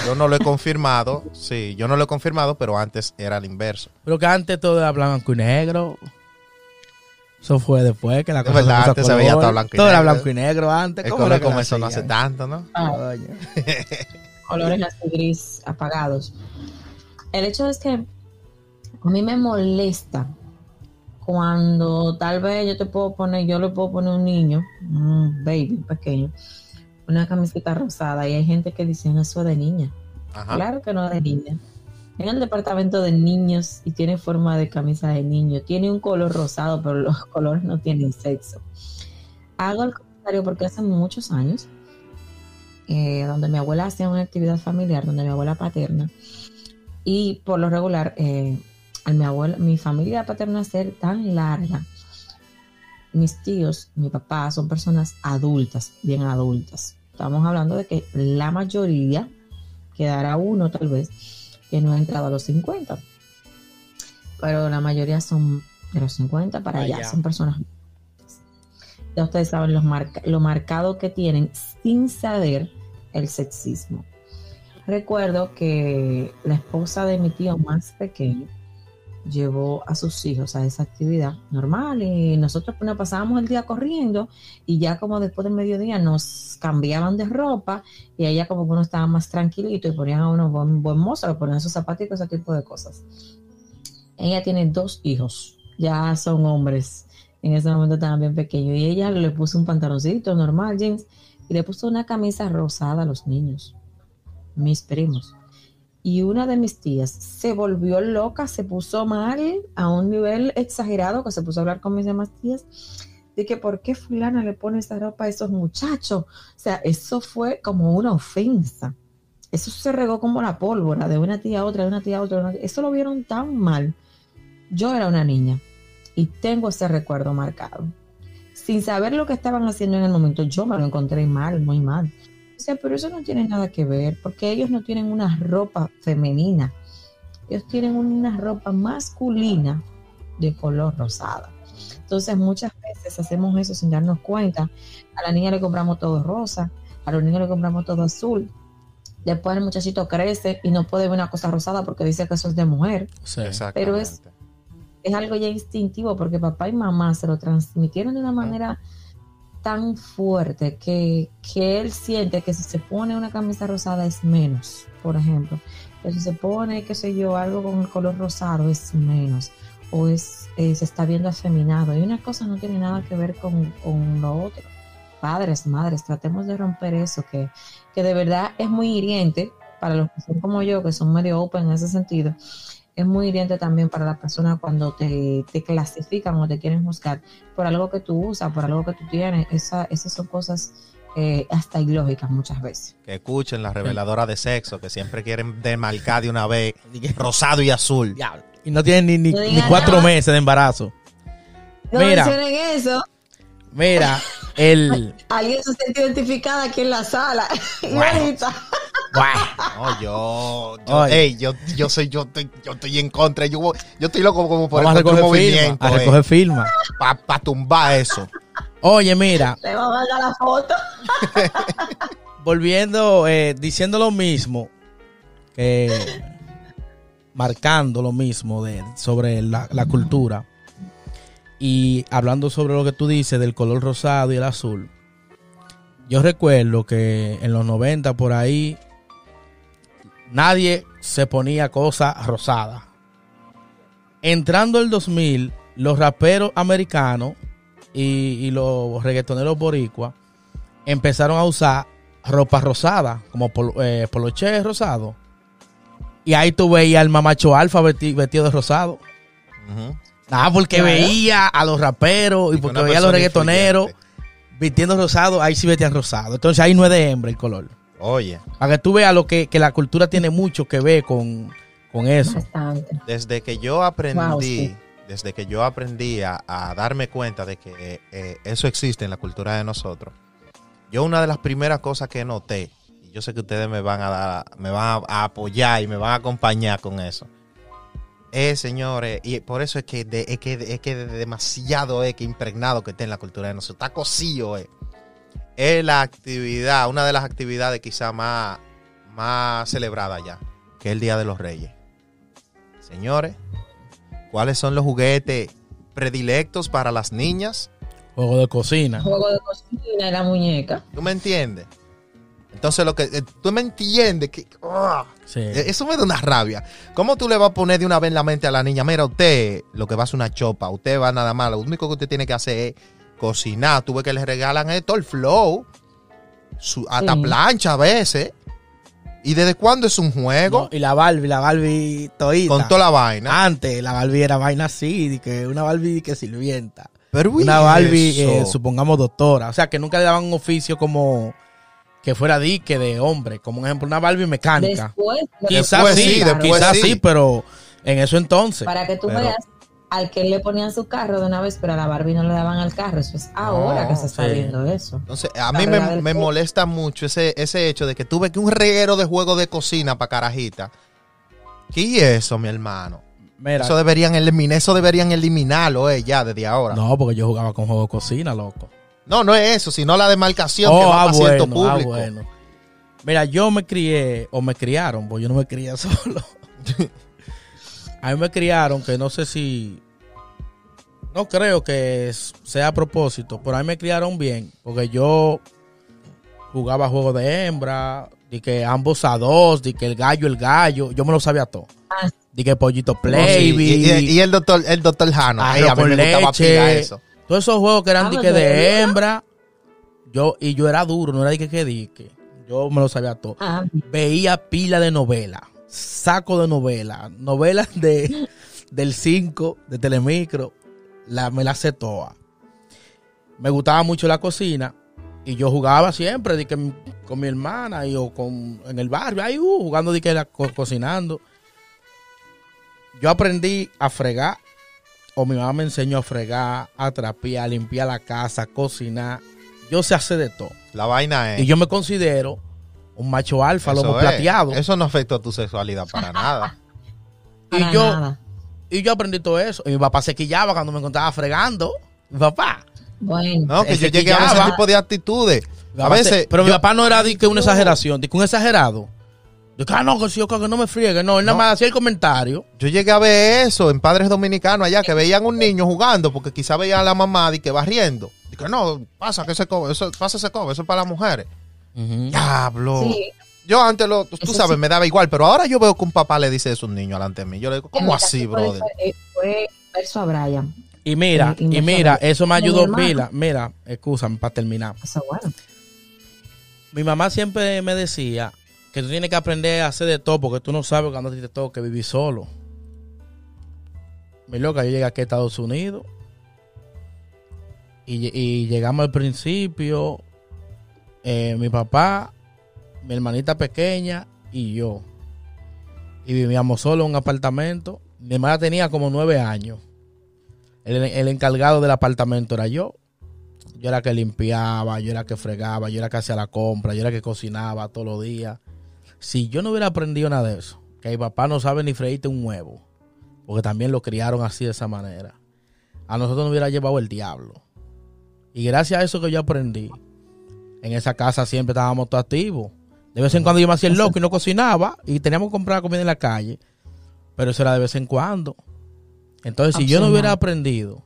Yo no lo he confirmado, sí, yo no lo he confirmado, pero antes era el inverso. Pero que antes todo era blanco y negro. Eso fue después que la cosa verdad, a antes se veía todo blanco y Todo era blanco y negro antes. Es ¿Cómo eso no hace tanto, ¿no? Ah, Coño. colores así gris apagados. El hecho es que a mí me molesta cuando tal vez yo te puedo poner, yo le puedo poner a un niño, un baby pequeño, una camiseta rosada y hay gente que dice eso es de niña. Ajá. Claro que no es de niña. En el departamento de niños y tiene forma de camisa de niño, tiene un color rosado, pero los colores no tienen sexo. Hago el comentario porque hace muchos años, eh, donde mi abuela hacía una actividad familiar, donde mi abuela paterna, y por lo regular, eh, mi abuela, mi familia paterna ser tan larga, mis tíos, mi papá son personas adultas, bien adultas. Estamos hablando de que la mayoría, quedará uno tal vez, que no ha entrado a los 50. Pero la mayoría son de los 50 para allá, Allá. son personas. Ya ustedes saben los marca- lo marcado que tienen sin saber el sexismo. Recuerdo que la esposa de mi tío más pequeño llevó a sus hijos a esa actividad normal y nosotros nos pasábamos el día corriendo y ya como después del mediodía nos cambiaban de ropa y ella como que uno estaba más tranquilito y ponían a uno buen, buen mozo, le ponían sus zapatitos, ese tipo de cosas. Ella tiene dos hijos, ya son hombres, en ese momento estaban bien pequeños y ella le puso un pantaloncito normal, jeans, y le puso una camisa rosada a los niños, mis primos. Y una de mis tías se volvió loca, se puso mal a un nivel exagerado, que se puso a hablar con mis demás tías, de que por qué fulana le pone esa ropa a esos muchachos. O sea, eso fue como una ofensa. Eso se regó como la pólvora de una tía a otra, de una tía a otra. Eso lo vieron tan mal. Yo era una niña y tengo ese recuerdo marcado. Sin saber lo que estaban haciendo en el momento, yo me lo encontré mal, muy mal. O sea, pero eso no tiene nada que ver, porque ellos no tienen una ropa femenina. Ellos tienen una ropa masculina de color rosada. Entonces, muchas veces hacemos eso sin darnos cuenta. A la niña le compramos todo rosa, a los niños le compramos todo azul. Después el muchachito crece y no puede ver una cosa rosada porque dice que eso es de mujer. Sí. Pero es- Es algo ya instintivo porque papá y mamá se lo transmitieron de una manera tan fuerte que, que él siente que si se pone una camisa rosada es menos, por ejemplo. Que si se pone, qué sé yo, algo con el color rosado es menos. O es, eh, se está viendo afeminado. Y una cosa no tiene nada que ver con, con lo otro. Padres, madres, tratemos de romper eso, que, que de verdad es muy hiriente para los que son como yo, que son medio open en ese sentido. Es muy hiriente también para la persona cuando te, te clasifican o te quieren juzgar por algo que tú usas, por algo que tú tienes. Esa, esas son cosas eh, hasta ilógicas muchas veces. Que escuchen la reveladora de sexo, que siempre quieren demarcar de una vez rosado y azul. Y no tienen ni, ni, No ni cuatro nada. meses de embarazo. No Mira. mencionen eso. Mira, el. Alguien se siente identificada aquí en la sala. Bueno. No, yo, yo, Oye. ey, yo, yo soy, yo estoy, yo estoy en contra. Yo, yo estoy loco como por Vamos a encontrar un recoger firma. movimiento, A recoger firma. para tumbar eso. Oye, mira, Le va a mandar la foto. volviendo, eh, diciendo lo mismo, que marcando lo mismo de, sobre la, la cultura y hablando sobre lo que tú dices del color rosado y el azul. Yo recuerdo que en los 90 por ahí nadie se ponía cosas rosadas. Entrando el 2000, los raperos americanos y, y los reggaetoneros boricuas empezaron a usar ropa rosada, como pol- eh, poloché rosado. Y ahí tú veías al mamacho alfa vesti- vestido de rosado. Ujú. Ah, porque Claro. veía a los raperos y Y porque veía a los reggaetoneros influyente. vistiendo rosado, ahí sí vestían rosado. Entonces ahí no es de hembra el color. Oye, Para que tú veas lo que, que la cultura tiene mucho que ver con, con eso. Bastante. desde que yo aprendí, Wow, sí. desde que yo aprendí a, a darme cuenta de que eh, eso existe en la cultura de nosotros, yo una de las primeras cosas que noté, y yo sé que ustedes me van a dar, me van a, apoyar y me van a acompañar con eso, es, señores, y por eso es que, de- es que, es que de- demasiado es que impregnado que está en la cultura de nosotros, está cosido, eh. Es la actividad, una de las actividades quizá más, más celebrada ya, que es el Día de los Reyes. Señores, ¿cuáles son los juguetes predilectos para las niñas? Juego de cocina. Juego de cocina y la muñeca. ¿Tú me entiendes? Entonces, lo que eh, tú me entiendes que ¡ah! Sí. Eh, eso me da una rabia. ¿Cómo tú le vas a poner de una vez en la mente a la niña? Mira, usted lo que va a hacer una chopa, usted va nada más, lo único que usted tiene que hacer es cocinar. Tú ves que le regalan esto, el flow, su, hasta Sí. plancha a veces. ¿Y desde cuándo es un juego? No, y la Barbie, la Barbie toita. Con toda la vaina. Antes la Barbie era vaina así, de que una Barbie que sirvienta. Pero ¿y Una Barbie, eh, supongamos doctora. O sea, que nunca le daban un oficio como que fuera dique de hombre. Como un ejemplo, una Barbie mecánica. Después, Quizás Después sí, quizás sí. sí, pero en eso entonces. para que tú Pero- veas al que le ponían su carro de una vez, pero a la Barbie no le daban al carro. Eso es ahora No, que se está sí. viendo eso. Entonces, a La mí me, molesta mucho ese, ese hecho de que tuve que un reguero de juego de cocina para carajita. ¿Qué es eso, mi hermano? Mira, Eso deberían eliminar, eso deberían eliminarlo eh, ya desde ahora. No. no, porque yo jugaba con juego de cocina, loco. no, es eso, sino la demarcación que Oh, va ah, para cierto bueno, ah, público. bueno. Mira, yo me crié, o me criaron, porque yo no me crié solo. a mí me criaron, que no sé si. No creo que sea a propósito, pero a mí me criaron bien, porque yo jugaba juegos de hembra, de que ambos a dos, de que el gallo, el gallo, yo me lo sabía todo. Ah. De que pollito No, play, sí, y, y- y el doctor, el doctor Jano, Ey, a mí me leche. eso. Todos esos juegos que eran Ah, de, que de ¿verdad? hembra. Yo, y yo era duro, no era de que que di que. Yo me lo sabía todo. Ah, Veía pila de novela, saco de novela, novelas de del 5, de Telemicro, la, me las sé todas. Me gustaba mucho la cocina y yo jugaba siempre de que, con mi hermana y o con, en el barrio, ahí uh, jugando de que la, co- cocinando. Yo aprendí a fregar, o mi mamá me enseñó a fregar, a trapear, a limpiar la casa, a cocinar. Yo sé hacer de todo. La vaina es. Y yo me considero un macho alfa, lomo es. plateado. Eso no afecta a tu sexualidad para nada. para y yo nada. Y yo aprendí todo eso. Y mi papá se quillaba cuando me encontraba fregando. Mi papá. Bueno, No, que yo llegué a ese quillaba. tipo de actitudes. A veces. pero mi papá no era de que una exageración, de que un exagerado. Yo, ah, no, que si yo que no me friegue. No, él nada No. más hacía el comentario. Yo llegué a ver eso en padres dominicanos allá, que veían un niño jugando, porque quizá veían a la mamá y que va riendo. Y que no, pasa que se come, eso, pasa ese come, eso es para las mujeres. Ujú. Diablo. Sí, Yo antes lo, tú Eso sabes, sí. me daba igual, pero ahora yo veo que un papá le dice eso a un niño delante de mí. Yo le digo, ¿cómo mi así, brother? Fue, fue verso a Brian. Y mira, Y- y me y mira, eso me ayudó pila. Mira, escúchame para terminar. Eso bueno. Mi mamá siempre me decía que tú tienes que aprender a hacer de todo porque tú no sabes cuando te toque vivir solo. Mi loca, yo llegué aquí a Estados Unidos y llegamos al principio, eh, mi papá, mi hermanita pequeña y yo. Y vivíamos solo en un apartamento. Mi hermana tenía como nueve años. El, el encargado del apartamento era yo. Yo era que limpiaba, yo era que fregaba, yo era que hacía la compra, yo era que cocinaba todos los días. Si yo no hubiera aprendido nada de eso, que mi papá no sabe ni freírte un huevo, porque también lo criaron así de esa manera, a nosotros nos hubiera llevado el diablo. Y gracias a eso que yo aprendí, en esa casa siempre estábamos todos activos. De vez en cuando yo me hacía el loco y no cocinaba y teníamos que comprar comida en la calle, pero eso era de vez en cuando. Entonces, si yo no hubiera aprendido,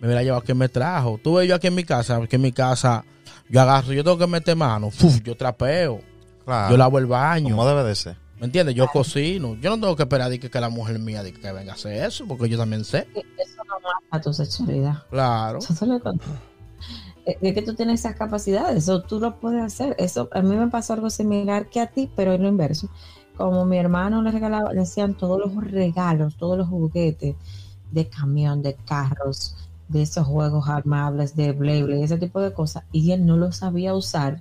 me hubiera llevado a quien me trajo. Tú ves yo aquí en mi casa, que en mi casa yo agarro, yo tengo que meter mano, yo trapeo, Claro, yo lavo el baño. como debe de ser. ¿Me entiendes? Yo cocino. Yo no tengo que esperar que, que la mujer mía que, venga a hacer eso, porque yo también sé. Eso no mata tu sexualidad. Claro. Eso conté. Eh, Es que tú tienes esas capacidades, eso tú lo puedes hacer. Eso a mí me pasó algo similar que a ti, pero es lo inverso. Como mi hermano le regalaba, le hacían todos los regalos, todos los juguetes de camión, de carros, de esos juegos armables, de Blade, ese tipo de cosas, y él no lo sabía usar.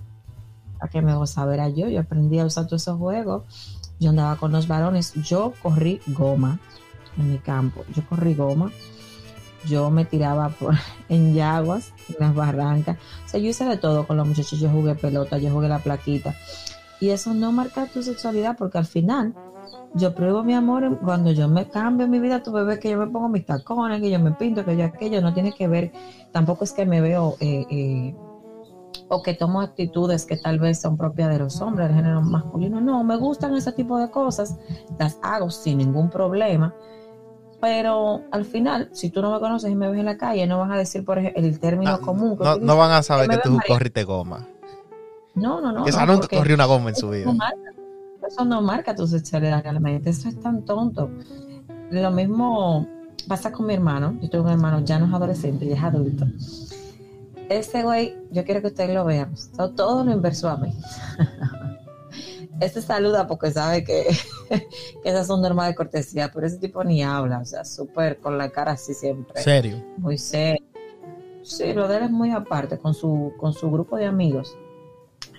A que me gozaba era yo, yo aprendí a usar todos esos juegos. Yo andaba con los varones, yo corrí goma en mi campo, yo corrí goma yo me tiraba por, en yaguas, en las barrancas. O sea, yo hice de todo con los muchachos. Yo jugué pelota, yo jugué la plaquita. Y eso no marca tu sexualidad porque al final yo pruebo mi amor cuando yo me cambio mi vida. Tú ves que yo me pongo mis tacones, que yo me pinto, que yo aquello. No tiene que ver, tampoco es que me veo eh, eh, o que tomo actitudes que tal vez son propias de los hombres, del género masculino. No, me gustan ese tipo de cosas. Las hago sin ningún problema. Pero al final, si tú no me conoces y me ves en la calle, no vas a decir, por ejemplo, el término No, común. que no, van a saber que ves tú corriste goma. No, no, no. que esa no, porque corrió una goma en su vida. marca, eso no marca tu sexualidad realmente. Eso es tan tonto. Lo mismo pasa con mi hermano. Yo tengo un hermano, ya no es adolescente, ya es adulto. Ese güey, yo quiero que ustedes lo vean. Todo lo inverso a mí. Este saluda porque sabe que, que esas son normas de cortesía, pero ese tipo ni habla, o sea, súper con la cara así siempre Serio. muy serio. Sí, lo de él es muy aparte con su, con su grupo de amigos.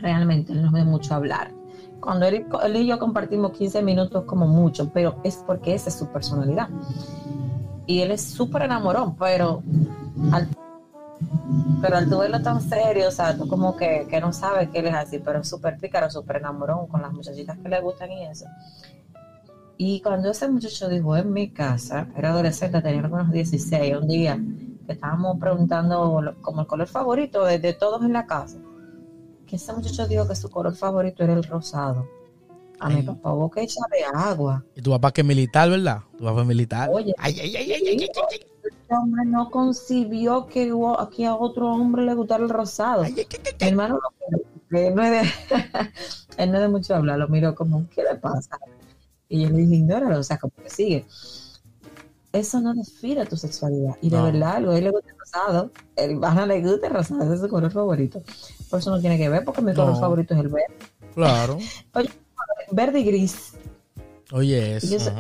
Realmente él nos ve mucho hablar. Cuando él, y- él y yo compartimos 15 minutos como mucho, pero es porque esa es su personalidad. Y él es súper enamorón, pero al, pero al tú verlo tan serio, o sea, tú como que, que no sabes que él es así, pero es súper pícaro, súper enamorón con las muchachitas que le gustan y eso. Y cuando ese muchacho dijo en mi casa, era adolescente, tenía unos 16, un día que estábamos preguntando lo- como el color favorito de, de todos en la casa, que ese muchacho dijo que su color favorito era el rosado. A mi papá hubo que echarle agua. Y tu papá que es militar, ¿verdad? Tu papá es militar. Oye, Ay, ay, ay, ay, ay, ay, ay, hombre no concibió que hubo- aquí a otro hombre le gustara el rosado. ay. Mi hermano no, él no es de, él no es de mucho hablar, lo miró como, ¿qué le pasa? Y yo le dije, ignóralo, o sea, como que sigue. Eso no define tu sexualidad. Y de verdad, a él le gusta el rosado, el Ana le gusta el rosado, ese es su color favorito. Por eso no tiene que ver, porque mi color favorito es el verde. Claro. Verde y gris. Oye, yo eso.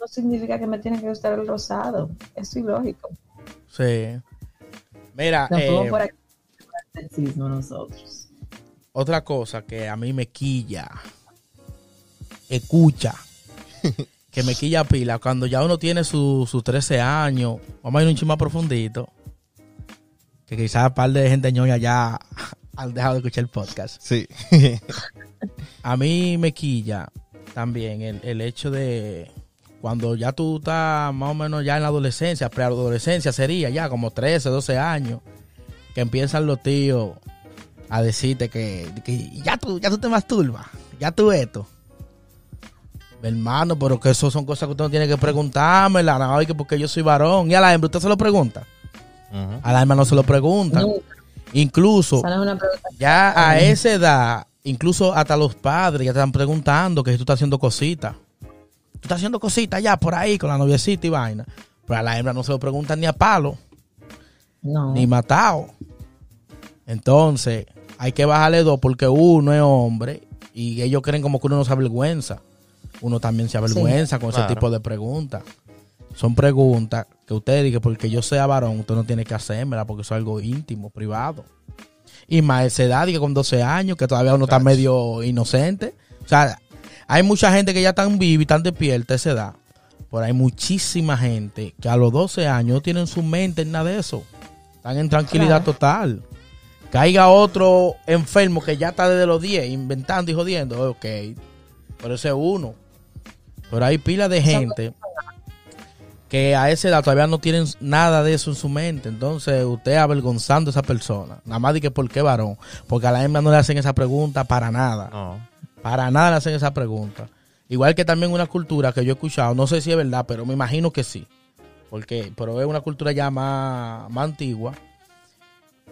No significa que me tiene que gustar el rosado. Es ilógico. Sí. Mira, eh, por aquí por el sexismo nosotros. otra cosa que a mí me quilla, escucha, que me quilla pila, cuando ya uno tiene sus sus 13 años, vamos a ir un chima profundito, que quizás un par de gente ñoña ya han dejado de escuchar el podcast. Sí. A mí me quilla también el, el hecho de cuando ya tú estás más o menos ya en la adolescencia, preadolescencia sería ya como 13, 12 años, que empiezan los tíos a decirte que, que ya tú ya tú te masturbas, ya tú esto. Hermano, pero que eso son cosas que usted no tiene que preguntarme, la nada, que porque yo soy varón. Y a la hembra usted se lo pregunta. Ujú. A la hembra no se lo preguntan. No, Incluso, no pregunta. ya a esa edad, incluso hasta los padres ya te están preguntando que si tú estás haciendo cositas. Tú estás haciendo cositas ya por ahí con la noviecita y vaina. Pero a la hembra no se lo preguntan ni a palo. No. ni matado. Entonces, hay que bajarle dos porque uno es hombre y ellos creen como que uno no se avergüenza. Uno también se avergüenza con Claro. ese tipo de preguntas. Son preguntas que usted dice, porque yo sea varón, usted no tiene que hacérmela porque eso es algo íntimo, privado. Y más esa edad, que con 12 años, que todavía uno está medio inocente. O sea, hay mucha gente que ya están viva y están despierta a esa edad. Pero hay muchísima gente que a los 12 años no tienen su mente en nada de eso. Están en tranquilidad Claro. total. Caiga otro enfermo que ya está desde los 10 inventando y jodiendo. Ok. Pero ese es uno. Pero hay pila de gente que a esa edad todavía no tienen nada de eso en su mente. Entonces, usted avergonzando a esa persona. Nada más de que por qué varón. Porque a la hembra no le hacen esa pregunta para nada. No. Para nada le hacen esa pregunta. Igual que también una cultura que yo he escuchado, no sé si es verdad, pero me imagino que sí. Porque, pero es una cultura ya más, más antigua,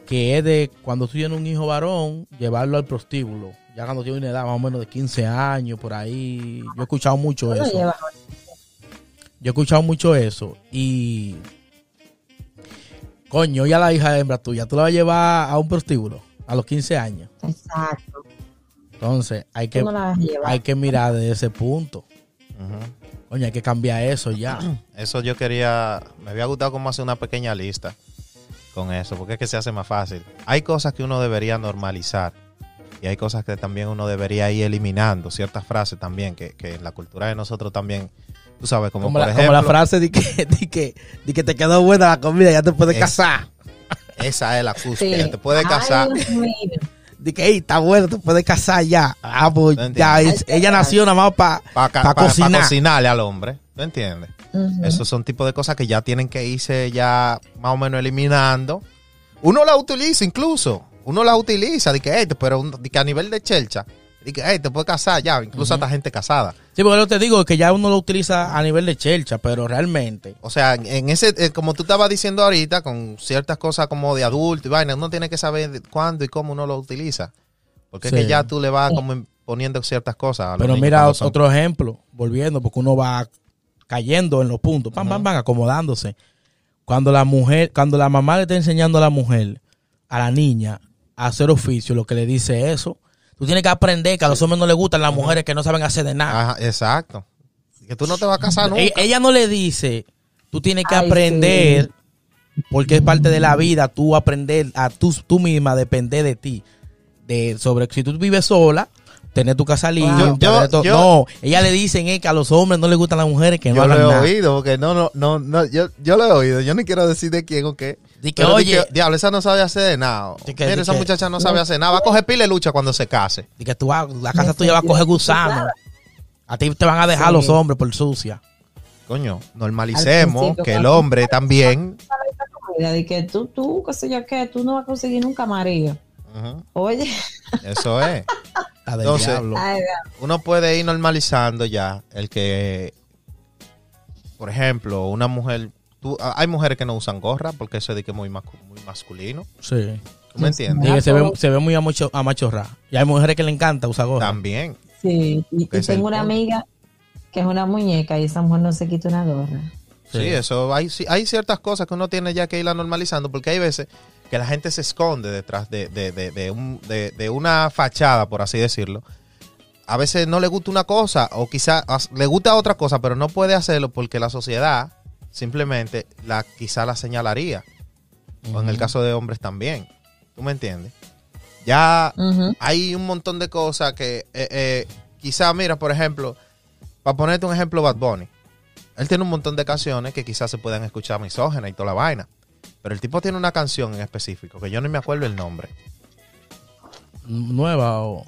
que es de cuando tú tienes un hijo varón, llevarlo al prostíbulo. Ya cuando tiene una edad más o menos de 15 años, por ahí. Yo he escuchado mucho eso. Yo he escuchado mucho eso. Y. Coño, ya la hija hembra tuya, tú la vas a llevar a un prostíbulo a los 15 años. Exacto. Entonces, hay que, no hay que mirar de ese punto. Ujú. Coño, hay que cambiar eso ya. Eso yo quería, me había gustado como hacer una pequeña lista con eso, porque es que se hace más fácil. Hay cosas que uno debería normalizar y hay cosas que también uno debería ir eliminando, ciertas frases también, que, que en la cultura de nosotros también, tú sabes, como, Como, por la, ejemplo, como la frase de que, de, que, de que te quedó buena la comida, ya te puedes Es- casar. esa es la excusa, Sí. que te puedes Ay, casar. De que, hey, está bueno, te puedes casar ya. Ah, pues No ya, es- ella nació nada más para pa cocinar. cocinarle al hombre, ¿tú entiendes? Esos son tipos de cosas que ya tienen que irse ya más o menos eliminando. Uno la utiliza incluso. Uno la utiliza. De que, hey, pero un- de que a nivel de chelcha. De que, hey, te puedes casar ya. Incluso hasta gente casada. Sí, porque lo te digo es que ya uno lo utiliza a nivel de chelcha, pero realmente. O sea, en- ese, eh, como tú estabas diciendo ahorita, con ciertas cosas como de adulto y vaina, uno tiene que saber cuándo y cómo uno lo utiliza. Porque Sí. es que ya tú le vas como poniendo ciertas cosas. a los Pero niños mira son- otro ejemplo, volviendo, porque uno va cayendo en los puntos, pam, pam, pam, acomodándose. Cuando la mujer, cuando la mamá le está enseñando a la mujer, a la niña, a hacer oficio, lo que le dice eso, tú tienes que aprender que a los hombres no les gustan las mujeres que no saben hacer de nada. Ajá, exacto. Que tú no te vas a casar nunca. Ella no le dice, tú tienes que Ay, aprender, porque es parte de la vida, tú aprender a tú, tú misma depender de ti. De, sobre si tú vives sola, tener tu casa limpia. Yo- yo- no, ella le dicen es que a los hombres no les gustan las mujeres que no yo lo he nada. oído, porque no, no, no, no, yo, yo lo he oído. Yo no quiero decir de quién o qué. Di que, oye, que, diablo, esa no sabe hacer de nada. Di que- Mira, di esa que- muchacha no sabe hacer nada. Va a coger pila de lucha cuando se case. di que tú vas- la casa tuya va a coger gusano. A ti te van a dejar Sí. los hombres por sucia. Coño, Al normalicemos que el hombre también. De que tú, tú, qué sé yo qué, tú no vas a conseguir nunca marido. Oye, Eso es. La del Entonces- diablo. ay, Uno puede ir normalizando ya el que, por ejemplo, una mujer. Tú, ah, hay mujeres que no usan gorra porque eso es de que es muy, mascu- muy masculino. Sí. ¿Tú me entiendes? Y que se ve, se ve muy amacho, amachorra. Y hay mujeres que le encanta usar gorra. También. sí. Y, tengo una punto. amiga que es una muñeca y esa mujer no se quita una gorra. Sí, Sí. eso hay, hay ciertas cosas que uno tiene ya que irla normalizando porque hay veces que la gente se esconde detrás de, de, de, de un- de- de una fachada, por así decirlo. A veces no le gusta una cosa o quizá as- le gusta otra cosa, pero no puede hacerlo porque la sociedad simplemente la quizá la señalaría. O en el caso de hombres también. ¿Tú me entiendes? Ya hay un montón de cosas que eh, eh, quizá, mira, por ejemplo, para ponerte un ejemplo, Bad Bunny. Él tiene un montón de canciones que quizás se puedan escuchar misógenas y toda la vaina. Pero el tipo tiene una canción en específico que yo no me acuerdo el nombre. Nueva o.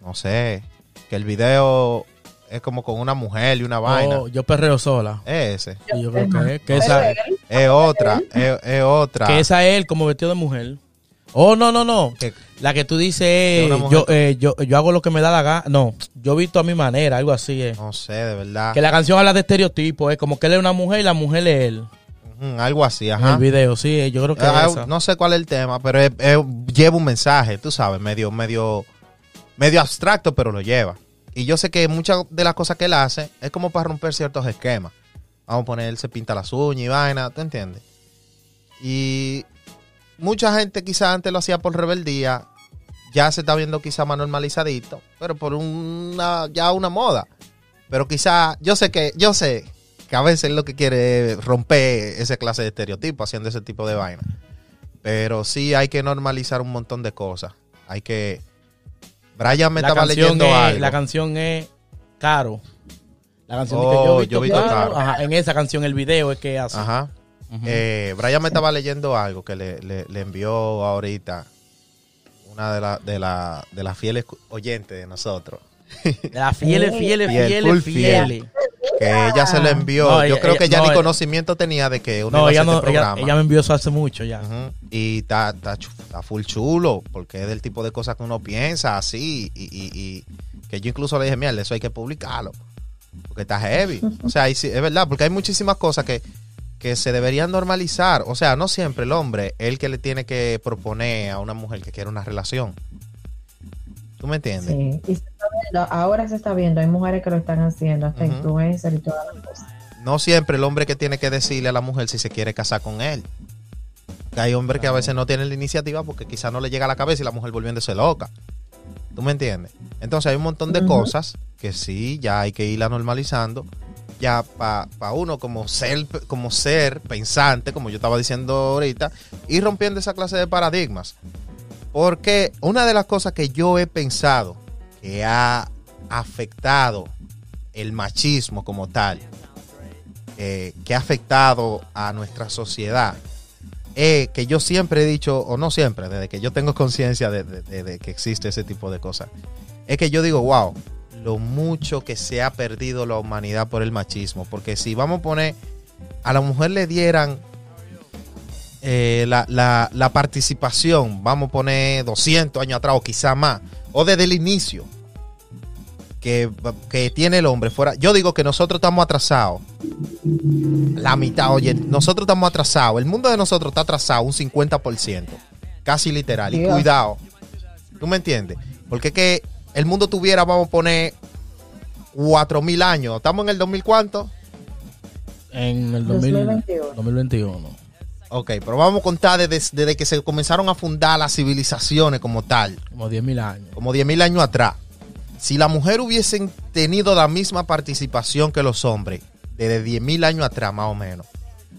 No sé. Que el video es como con una mujer y una vaina. o yo perreo sola. Es ese. Yo creo que, es- que esa, Es otra. Es, es otra. que esa es él como vestido de mujer. Oh, no, no, no. Que- La que tú dices yo, eh, yo, yo hago lo que me da la gana. No, yo he visto a mi manera, algo así es. No sé, de verdad. Que la canción habla de estereotipos, es como que él es una mujer y la mujer es él. Ujú, algo así, En ajá. el video, sí, eh, yo creo que Ah, esa. no sé cuál es el tema, pero lleva un mensaje, tú sabes, medio, medio, medio abstracto, pero lo lleva. Y yo sé que muchas de las cosas que él hace es como para romper ciertos esquemas. Vamos a poner, él se pinta las uñas y vaina, ¿tú entiendes? Y mucha gente quizá antes lo hacía por rebeldía, ya se está viendo quizá más normalizadito, pero por una, ya una moda. Pero quizá, yo sé que, yo sé que a veces lo que quiere es romper esa clase de estereotipo haciendo ese tipo de vaina. Pero sí hay que normalizar un montón de cosas. Hay que... Brian me la, estaba leyendo es, algo. la canción es Caro. La canción de Oh, que yo, yo he visto visto Caro. Caro. Ajá, en esa canción el video es que hace. Ajá. Eh, Brian me estaba leyendo algo que le, le- le envió ahorita una de, la- de, la- de las fieles oyentes de nosotros. de las fieles, fieles, Fiel, fieles, fieles. Que ella se lo envió. No, Yo ella- creo que ella- ya no, ni ella- conocimiento tenía de que uno No, iba a hacer no este ella, programa. ella me envió eso hace mucho ya. Ujú. Y está, está, full chulo, porque es del tipo de cosas que uno piensa así. Y, y- y que yo incluso le dije, mira, eso hay que publicarlo. Porque está heavy. O sea, ahí sí- es verdad, porque hay muchísimas cosas que, que se deberían normalizar. O sea, no siempre el hombre es el que le tiene que proponer a una mujer que quiere una relación. ¿Tú me entiendes? Sí, y se está viendo, ahora se está viendo, hay mujeres que lo están haciendo, hasta Ujú. influencers y todas las cosas. No siempre el hombre que tiene que decirle a la mujer si se quiere casar con él. Hay hombres que a veces no tienen la iniciativa porque quizás no le llega a la cabeza y la mujer volviéndose loca. ¿Tú me entiendes? Entonces hay un montón de cosas que sí, ya hay que irla normalizando. Ya para uno como ser, como ser pensante, como yo estaba diciendo ahorita, ir rompiendo esa clase de paradigmas. Porque una de las cosas que yo he pensado que ha afectado el machismo como tal, eh, que ha afectado a nuestra sociedad, es que yo siempre he dicho, o no siempre, desde que yo tengo conciencia de- de que existe ese tipo de cosas, es que yo digo, wow, lo mucho que se ha perdido la humanidad por el machismo. Porque si vamos a poner, a la mujer le dieran eh, la, la- la participación, vamos a poner 200 años atrás o quizá más, o desde el inicio, que, que tiene el hombre fuera. Yo digo que nosotros estamos atrasados. La mitad, oye, nosotros estamos atrasados. El mundo de nosotros está atrasado un 50%. Casi literal. Y cuidado. ¿Tú me entiendes? Porque es que el mundo tuviera, vamos a poner, 4000 años. ¿Estamos en el 2000 cuánto? En el 2000 2021. 2021. Ok, pero vamos a contar desde, desde que se comenzaron a fundar las civilizaciones como tal. Como 10.000 años. como 10.000 años atrás, si la mujer hubiesen tenido la misma participación que los hombres, desde 10.000 años atrás más o menos,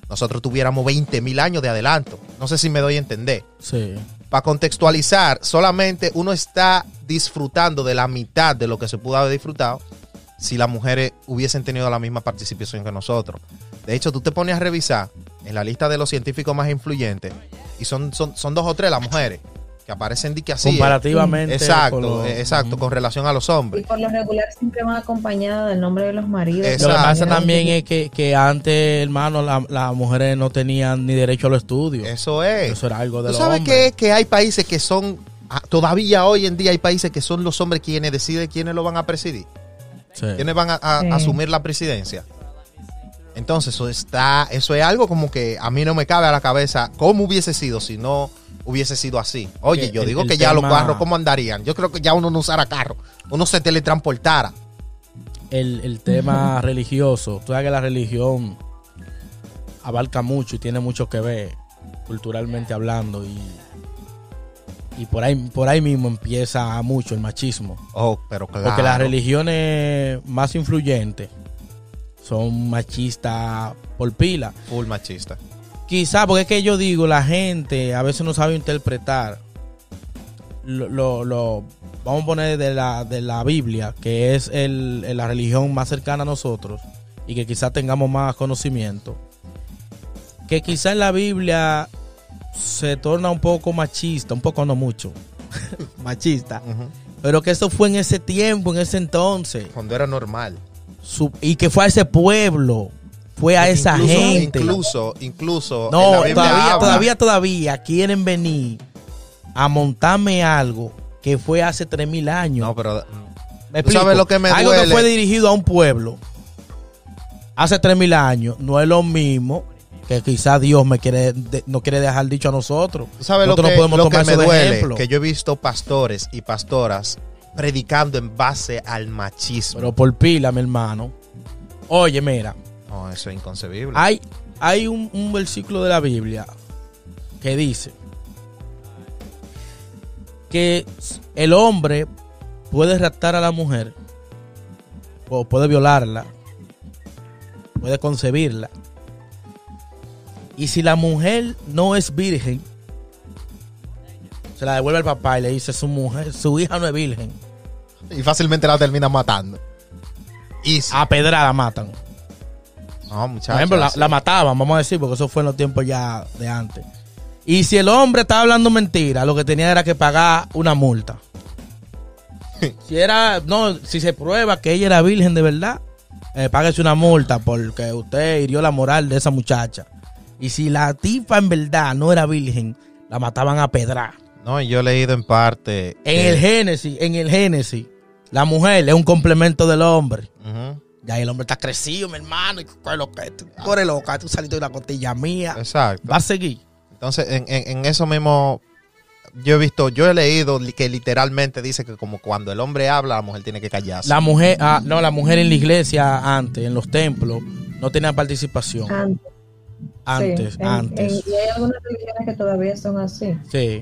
nosotros tuviéramos 20.000 años de adelanto. No sé si me doy a entender. Sí. Para contextualizar, solamente uno está disfrutando de la mitad de lo que se pudo haber disfrutado si las mujeres hubiesen tenido la misma participación que nosotros. De hecho, tú te pones a revisar en la lista de los científicos más influyentes y son, son, son dos o tres las mujeres que aparecen de que así. Comparativamente. Exacto, eh, exacto, con relación a los Y hombres. por lo regular siempre van acompañadas del nombre de los maridos. Exacto. Lo que pasa también es que, que antes, hermano, la- las mujeres no tenían ni derecho a los estudios. Eso es. Eso era algo de ¿Tú los sabes hombres. que, que hay países que son, ah, todavía hoy en día hay países que son los hombres quienes deciden quiénes lo van a presidir? Sí. ¿Quiénes van a, a- Sí. a asumir la presidencia? Entonces, eso está, eso es algo como que a mí no me cabe a la cabeza cómo hubiese sido si no hubiese sido así. Oye, Que yo el- digo el que ya los carros, ¿cómo andarían? Yo creo que ya uno no usara carro, uno se teletransportara. el, el tema religioso. Tú sabes que la religión abarca mucho y tiene mucho que ver culturalmente hablando y, y por ahí por ahí mismo empieza mucho el machismo. Oh, pero claro. Porque las religiones más influyentes son machistas por pila. Full machista. Quizá porque es que yo digo, la gente a veces no sabe interpretar lo, lo- lo- vamos a poner de la, de la Biblia, que es el, la religión más cercana a nosotros y que quizá tengamos más conocimiento. Que quizá en la Biblia se torna un poco machista, un poco no mucho, machista, pero que eso fue en ese tiempo, en ese entonces, Cuando era normal. Su- y que fue a ese pueblo, fue a esa incluso, gente. Incluso, incluso. No, todavía, habla- todavía, todavía quieren venir a montarme algo que fue hace 3000 años. No, pero ¿Me ¿Tú sabes lo que me Algo que duele? fue dirigido a un pueblo hace 3000 años no es lo mismo que quizás Dios me quiere de- no quiere dejar dicho a nosotros. tú sabes lo Nosotros que, no podemos lo que tomar me eso de duele, que yo he visto pastores y pastoras predicando en base al machismo. Pero por pila, mi hermano. Oye, mira, no, eso es inconcebible. hay, hay un, un versículo de la Biblia que dice que el hombre puede raptar a la mujer o puede violarla, puede concebirla. Y si la mujer no es virgen, se la devuelve al papá y le dice su mujer, su hija no es virgen. Y fácilmente la terminan matando. Y A pedra la matan. no, muchachos. Por ejemplo, la, mataban, vamos a decir, porque eso fue en los tiempos ya de antes. Y si el hombre estaba hablando mentira, lo que tenía era que pagar una multa. si era, no, si se prueba que ella era virgen de verdad, eh, páguese una multa porque usted hirió la moral de esa muchacha. Y si la tipa en verdad no era virgen, la mataban a pedrar. No, y yo he leído en parte. En que- el Génesis, en el Génesis, la mujer es un complemento del hombre. Ujú, Ya el hombre está crecido, mi hermano. Y ¿qué es lo que tú tú eres loca, tú saliste de una costilla mía. Exacto. Va a seguir. Entonces, en, en- en eso mismo, yo he visto, yo he leído que literalmente dice que como cuando el hombre habla, la mujer tiene que callarse. La mujer, ah, no, la mujer en la iglesia antes, en los templos, no tenía participación. Antes. Antes, sí, en- antes. en- y hay algunas religiones que todavía son así, Sí.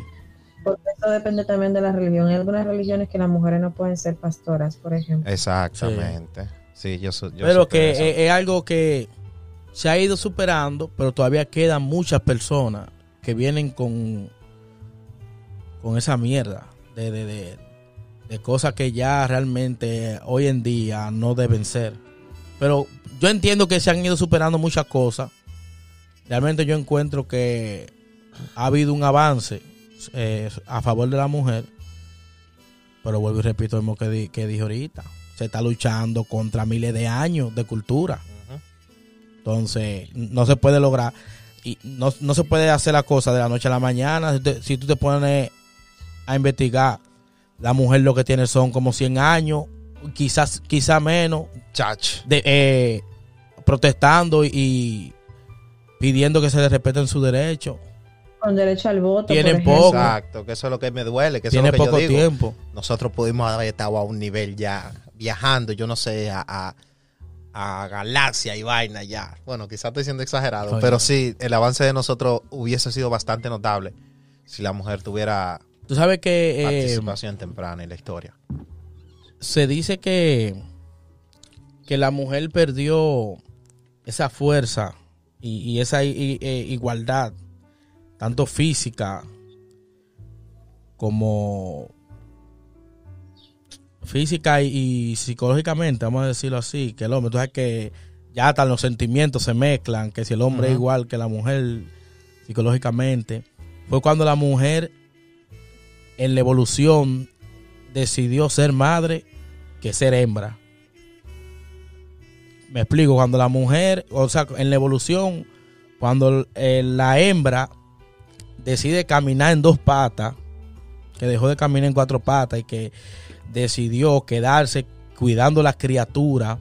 Porque eso depende también de la religión. Hay algunas religiones que las mujeres no pueden ser pastoras, por ejemplo. Exactamente. Sí, yo, yo Pero que eso. es, es algo que se ha ido superando, pero todavía quedan muchas personas que vienen con, con esa mierda de, de, de- de cosas que ya realmente hoy en día no deben ser. Pero yo entiendo que se han ido superando muchas cosas. Realmente yo encuentro que ha habido un avance eh, a favor de la mujer. Pero vuelvo y repito lo mismo que, di- que dije ahorita. Se está luchando contra miles de años de cultura. Entonces, no se puede lograr. Y no, no se puede hacer la cosa de la noche a la mañana. Si, te- si tú te pones a investigar, la mujer lo que tiene son como 100 años, quizás, quizás menos, Chach. de, eh, protestando y pidiendo que se les respeten sus derechos. Con derecho al voto. Tienen poco. Exacto, que eso es lo que me duele, que eso Tiene es lo que poco yo digo. tiempo. Nosotros pudimos haber estado a un nivel ya viajando, yo no sé, a, a, a galaxia y vaina ya. Bueno, quizás estoy siendo exagerado, Oye. pero sí, el avance de nosotros hubiese sido bastante notable si la mujer tuviera Tú sabes que eh, participación temprana en la historia. se dice que, que la mujer perdió esa fuerza y, y esa i- i- eh, igualdad, tanto física como física y, y psicológicamente, vamos a decirlo así, que el hombre, sabes que ya hasta los sentimientos se mezclan, que si el hombre es igual que la mujer psicológicamente, fue cuando la mujer en la evolución decidió ser madre que ser hembra. Me explico, cuando la mujer, o sea, en la evolución, cuando eh, la hembra decide caminar en dos patas, que dejó de caminar en cuatro patas y que decidió quedarse cuidando las criaturas,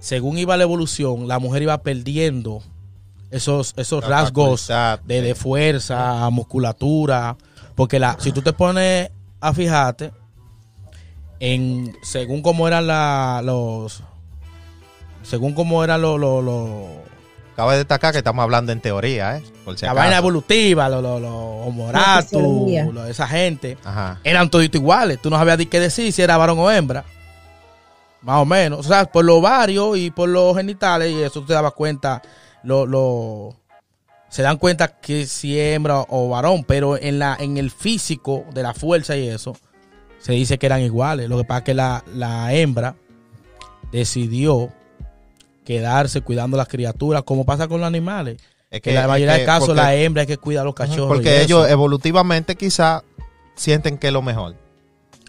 según iba la evolución, la mujer iba perdiendo esos, esos La rasgos de, de fuerza, musculatura, porque la, si tú te pones a fijarte, en según cómo eran la, los, según cómo eran los, los, los- Cabe destacar que estamos hablando en teoría, ¿eh? Por si la acaso. vaina evolutiva, los, erectus, fisiología. los- esa gente, Ajá. eran toditos iguales. Tú no sabías de qué decir si era varón o hembra. Más o menos. O sea, por los ovarios y por los genitales, y eso te dabas cuenta, lo, lo- se dan cuenta que si es hembra o varón, pero en, la, en el físico de la fuerza y eso, se dice que eran iguales. Lo que pasa es que la, la hembra decidió quedarse cuidando las criaturas, como pasa con los animales. Es Que en la mayoría es de casos porque- la hembra hay que cuidar a los cachorros. Porque ellos evolutivamente quizá sienten que es lo mejor.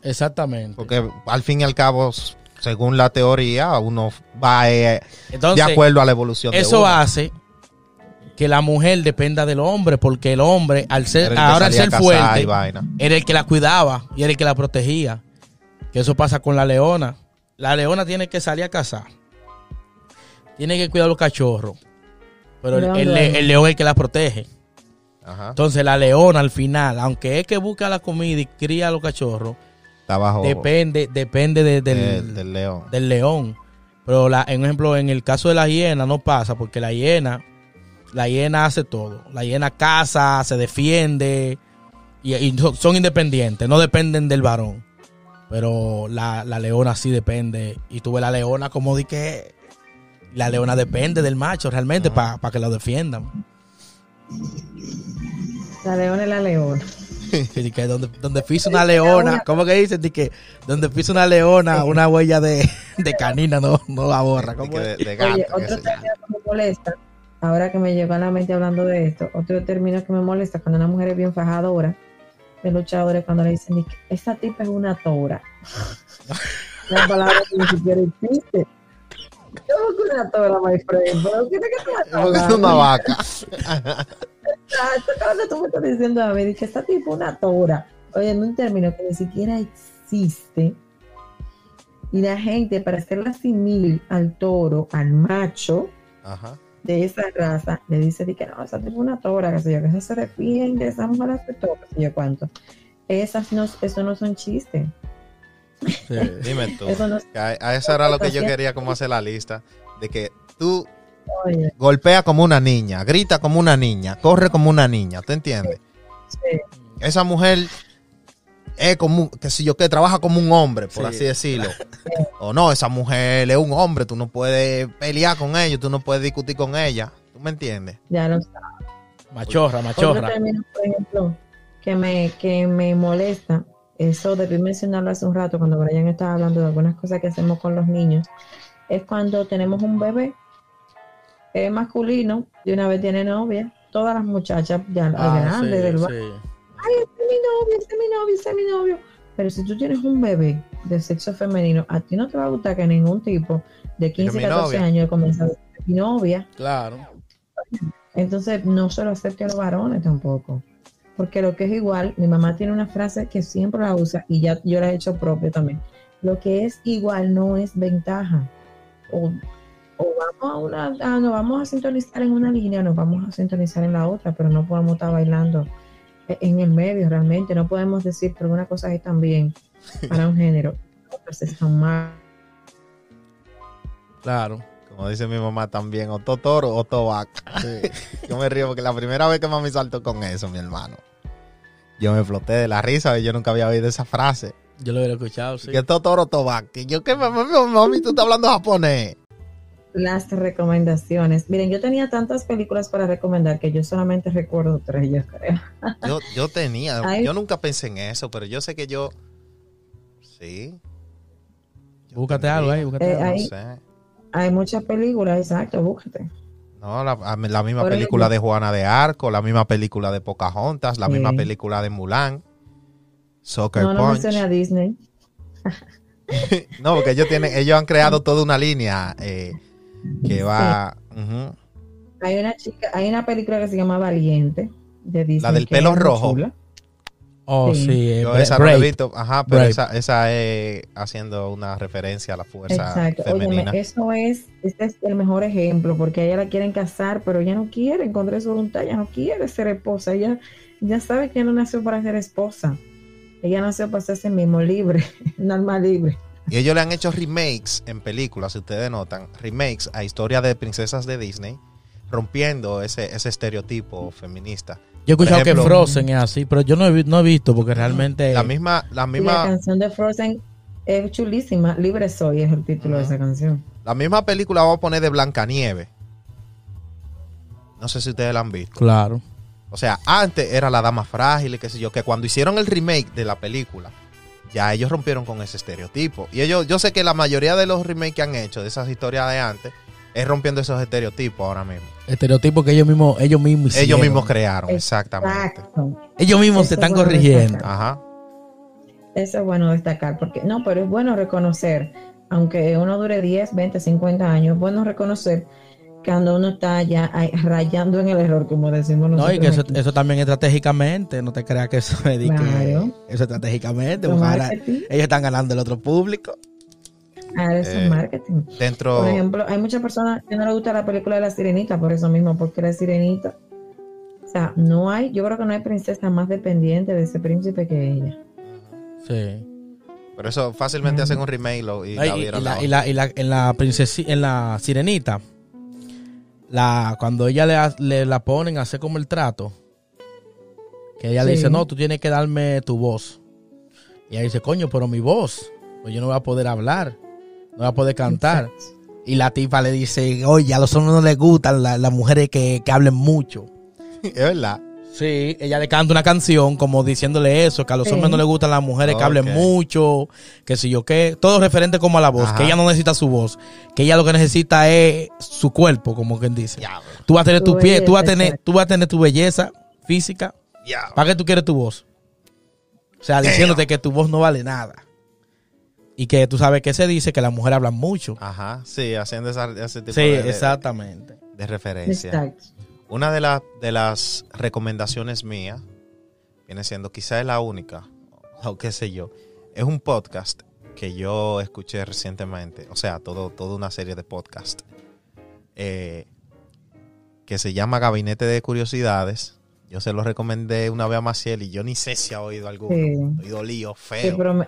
Exactamente. Porque al fin y al cabo, según la teoría, uno va eh, Entonces, de acuerdo a la evolución de Eso uno. hace que la mujer dependa del hombre, porque el hombre, al ser, ahora al ser fuerte, era el que la cuidaba y era el que la protegía. Que eso pasa con la leona. La leona tiene que salir a cazar. Tiene que cuidar a los cachorros. Pero el, León el le- duerme. el león es el que la protege. Ajá. Entonces la leona al final, aunque es que busca la comida y cría a los cachorros, Está bajo depende, depende de- del, del, del león. del león. Pero la, en ejemplo, en el caso de la hiena no pasa, porque la hiena, la hiena hace todo. La hiena caza, se defiende y, son independientes, no dependen del varón. Pero la, la leona sí depende. Y tuve la leona como di que la leona depende del macho realmente para que lo defiendan. La leona es la leona. Que donde, donde pisa una leona, ¿cómo que dicen? Di que donde pisa una leona, una huella de, de canina no, no la borra. ¿Cómo que de, de gato, Oye, otro término que me molesta, ahora que me llegó a la mente hablando de esto, otro término que me molesta cuando una mujer es bien fajadora, de luchadores, cuando le dicen, "Dice, esa tipa es una tora. Una palabra que ni siquiera existe. ¿Cómo que una tora, my friend? ¿Pero qué, Porque es una vaca. Exacto, cuando tú me estás diciendo a mí, dije, esta tipo una tora. Oye, en un término que ni siquiera existe. Y la gente, para hacerla simil al toro, al macho Ajá. de esa raza, le dice di que no, esa tipo una tora, que sé yo, que esa se defiende, esa mujer hace todo, que sé yo cuánto. Esas no, eso no son chistes. Dime tú. Eso no es, que A, a eso era lo que yo quería como hacer la lista. De que tú oye, golpea como una niña, grita como una niña, corre como una niña, ¿tú entiendes? sí, Esa mujer es como, que si yo que trabaja como un hombre, por Sí. así decirlo. O no, esa mujer es un hombre, tú no puedes pelear con ella, tú no puedes discutir con ella, ¿tú me entiendes? ya lo Machorra, Otro machorra. término, por ejemplo, que me, que me molesta, eso debí mencionarlo hace un rato cuando Brian estaba hablando de algunas cosas que hacemos con los niños, es cuando tenemos un bebé es masculino, de una vez tiene novia, todas las muchachas ya Ah, grandes sí, del barrio, sí. ay, ese es mi novio, ese es mi novio, ese es mi novio. Pero si tú tienes un bebé de sexo femenino, a ti no te va a gustar que ningún tipo de 15, mi 14 novia. años comience a decir mi novia. Claro. Entonces, no se lo acepte a los varones tampoco. Porque lo que es igual, mi mamá tiene una frase que siempre la usa y ya yo la he hecho propio también. Lo que es igual no es ventaja. O, o vamos a una, ah, nos vamos a sintonizar en una línea, nos vamos a sintonizar en la otra, pero no podemos estar bailando e- en el medio realmente. No podemos decir que algunas cosas están bien para un género, otras están mal. Claro. Como dice mi mamá también, o to toro o to vaca. Yo me río porque la primera vez que mami saltó con eso, mi hermano, yo me floté de la risa y yo nunca había oído esa frase. Yo lo hubiera escuchado, sí. Que to toro to vaca. Y yo, ¿qué mami, mami, tú estás hablando japonés? Las recomendaciones. Miren, yo tenía tantas películas para recomendar que yo solamente recuerdo tres, yo creo. Yo, yo tenía, Ay. yo nunca pensé en eso, pero yo sé que yo, sí. Yo Búscate tendría, algo ahí, búscate Eh, algo. No sé. Hay muchas películas, exacto, búscate. No, la, misma Por película ejemplo. de Juana de Arco, la misma película de Pocahontas, la Sí. misma película de Mulan, Soccer No, no Punch. mencioné a Disney. No, porque ellos tienen, ellos han creado toda una línea eh, que va. Hay una chica, hay una película que se llama Valiente de Disney. La del pelo rojo. chula. Oh, Sí. sí. eh, Yo esa no la he visto, ajá, pero Brave. esa, esa es haciendo una referencia a la fuerza Exacto. femenina. Óyeme, eso es, este es el mejor ejemplo, porque a ella la quieren casar, pero ella no quiere encontrar su voluntad, ella no quiere ser esposa, ella ya sabe que no nació para ser esposa. Ella nació para ser mismo libre, un alma libre. Y ellos le han hecho remakes en películas, si ustedes notan, remakes a historias de princesas de Disney, rompiendo ese, ese estereotipo feminista. Yo he escuchado ejemplo- que Frozen es así, pero yo no he, no he visto porque realmente. La misma, la Y la misma, canción de Frozen es chulísima. Libre soy es el título de esa canción. la misma película vamos a poner de Blancanieves. No sé si ustedes la han visto. Claro. O sea, antes era la dama frágil y qué sé yo, que cuando hicieron el remake de la película, ya ellos rompieron con ese estereotipo. Y ellos, yo sé que la mayoría de los remakes que han hecho de esas historias de antes es rompiendo esos estereotipos ahora mismo. Estereotipos que ellos mismos, ellos mismos hicieron. Ellos mismos crearon, exactamente. Exacto. Ellos mismos Eso se están bueno corrigiendo. destacar. Ajá. Eso es bueno destacar, porque no, pero es bueno reconocer, aunque uno dure 10, 20, 50 años, es bueno reconocer cuando uno está ya rayando en el error, como decimos nosotros. No, y que eso, eso también estratégicamente, no te creas que eso es Claro. eso estratégicamente, marketing, ellos están ganando el otro público. Ahora eso Eh, es marketing. Dentro, Por ejemplo, hay muchas personas que no les gusta la película de la sirenita por eso mismo, porque la sirenita, o sea, no hay, yo creo que no hay princesa más dependiente de ese príncipe que ella. Sí. por eso fácilmente hacen un remake lo- y, Ay, la y, vieron y la, la y la- y la- en la princesi- en la sirenita, la, cuando ella le, ha- le la ponen a hacer como el trato, que ella le dice, no, tú tienes que darme tu voz. Y ella dice, coño, pero mi voz, pues yo no voy a poder hablar, no voy a poder cantar. Exacto. Y la tipa le dice, oye, a los hombres no les gustan la- las mujeres que, que hablen mucho. Es verdad. Sí, ella le canta una canción como diciéndole eso, que a los Sí. hombres no les gustan las mujeres que hablen mucho, que si yo qué, todo referente como a la voz, Ajá. que ella no necesita su voz, que ella lo que necesita es su cuerpo, como quien dice. Diablo. Tú vas a tener Tu tu pie, tú vas a belleza, tener, tú vas a tener tu belleza física, Diablo. ¿para qué tú quieres tu voz? O sea, diciéndote que tu voz no vale nada. Y que tú sabes que se dice que las mujeres hablan mucho. Ajá, sí, haciendo esa- ese tipo Sí, de, exactamente. de referencia. Exacto. Una de, las de las recomendaciones mías viene siendo, quizá es la única, o qué sé yo, es un podcast que yo escuché recientemente, o sea, todo, toda una serie de podcasts, eh, que se llama Gabinete de Curiosidades. Yo se lo recomendé una vez a Maciel y yo ni sé si ha oído alguno. Sí. Estoy dolido, Que, feo. prome-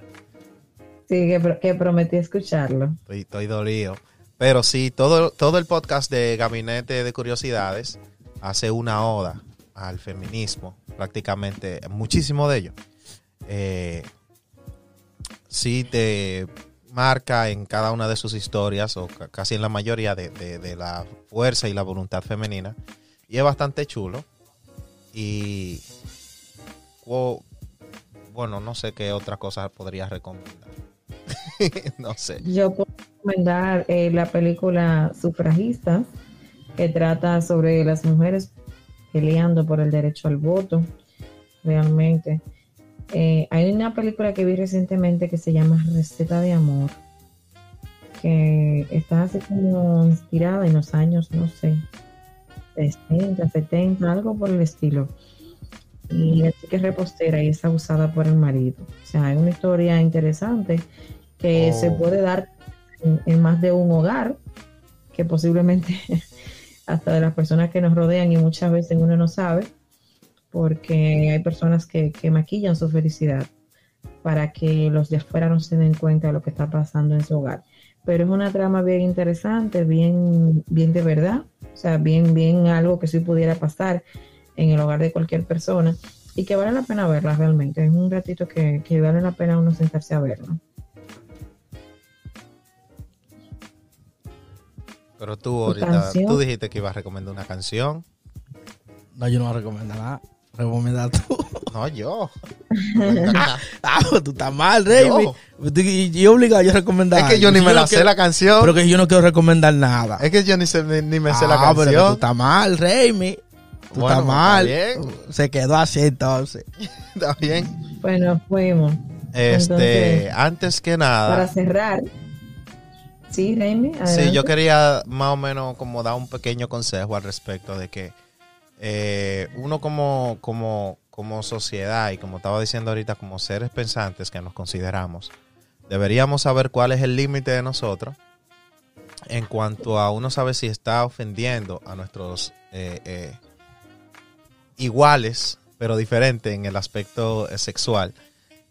sí, que, pro- que prometí escucharlo. Estoy, dolido. Pero sí, todo, todo el podcast de Gabinete de Curiosidades hace una oda al feminismo, prácticamente, muchísimo de ello. Eh, sí te marca en cada una de sus historias, o ca- casi en la mayoría, de, la fuerza y la voluntad femenina. Y es bastante chulo. Y bueno, no sé qué otra cosa podría recomendar. no sé. Yo puedo recomendar eh, la película Sufragistas, que trata sobre las mujeres peleando por el derecho al voto, realmente. Eh, hay una película que vi recientemente que se llama Receta de Amor, que está así como inspirada en los años, no sé, 60, 70, algo por el estilo. Y la chica es repostera y es abusada por el marido. O sea, es una historia interesante que Oh. se puede dar en, en más de un hogar, que posiblemente hasta de las personas que nos rodean y muchas veces uno no sabe, porque hay personas que, que maquillan su felicidad para que los de afuera no se den cuenta de lo que está pasando en su hogar. Pero es una trama bien interesante, bien, bien de verdad, o sea, bien, bien algo que sí pudiera pasar en el hogar de cualquier persona y que vale la pena verla realmente. Es un ratito que, que vale la pena uno sentarse a verlo. Pero tú ahorita, canción? tú dijiste que ibas a recomendar una canción. No, yo no voy a recomendar nada. Recomendar tú. No, yo. Ah, pues tú estás mal, Rey. Yo. Y yo obligado yo a recomendar. es que yo ni me la sé quiero- la canción. Pero que yo no quiero recomendar nada. Es que yo ni, sé, ni, ni me sé la Ah, pero que tú canción. estás mal, Rey. Tú Bueno, estás mal. está bien. Se quedó así entonces. Está bien. Bueno, fuimos. Este, Entonces, antes que Para nada, cerrar. Sí, Raimi, sí, yo quería más o menos como dar un pequeño consejo al respecto de que eh, uno como, como, como sociedad y como estaba diciendo ahorita, como seres pensantes que nos consideramos, deberíamos saber cuál es el límite de nosotros en cuanto a uno sabe si está ofendiendo a nuestros eh, eh, iguales, pero diferentes en el aspecto eh, sexual.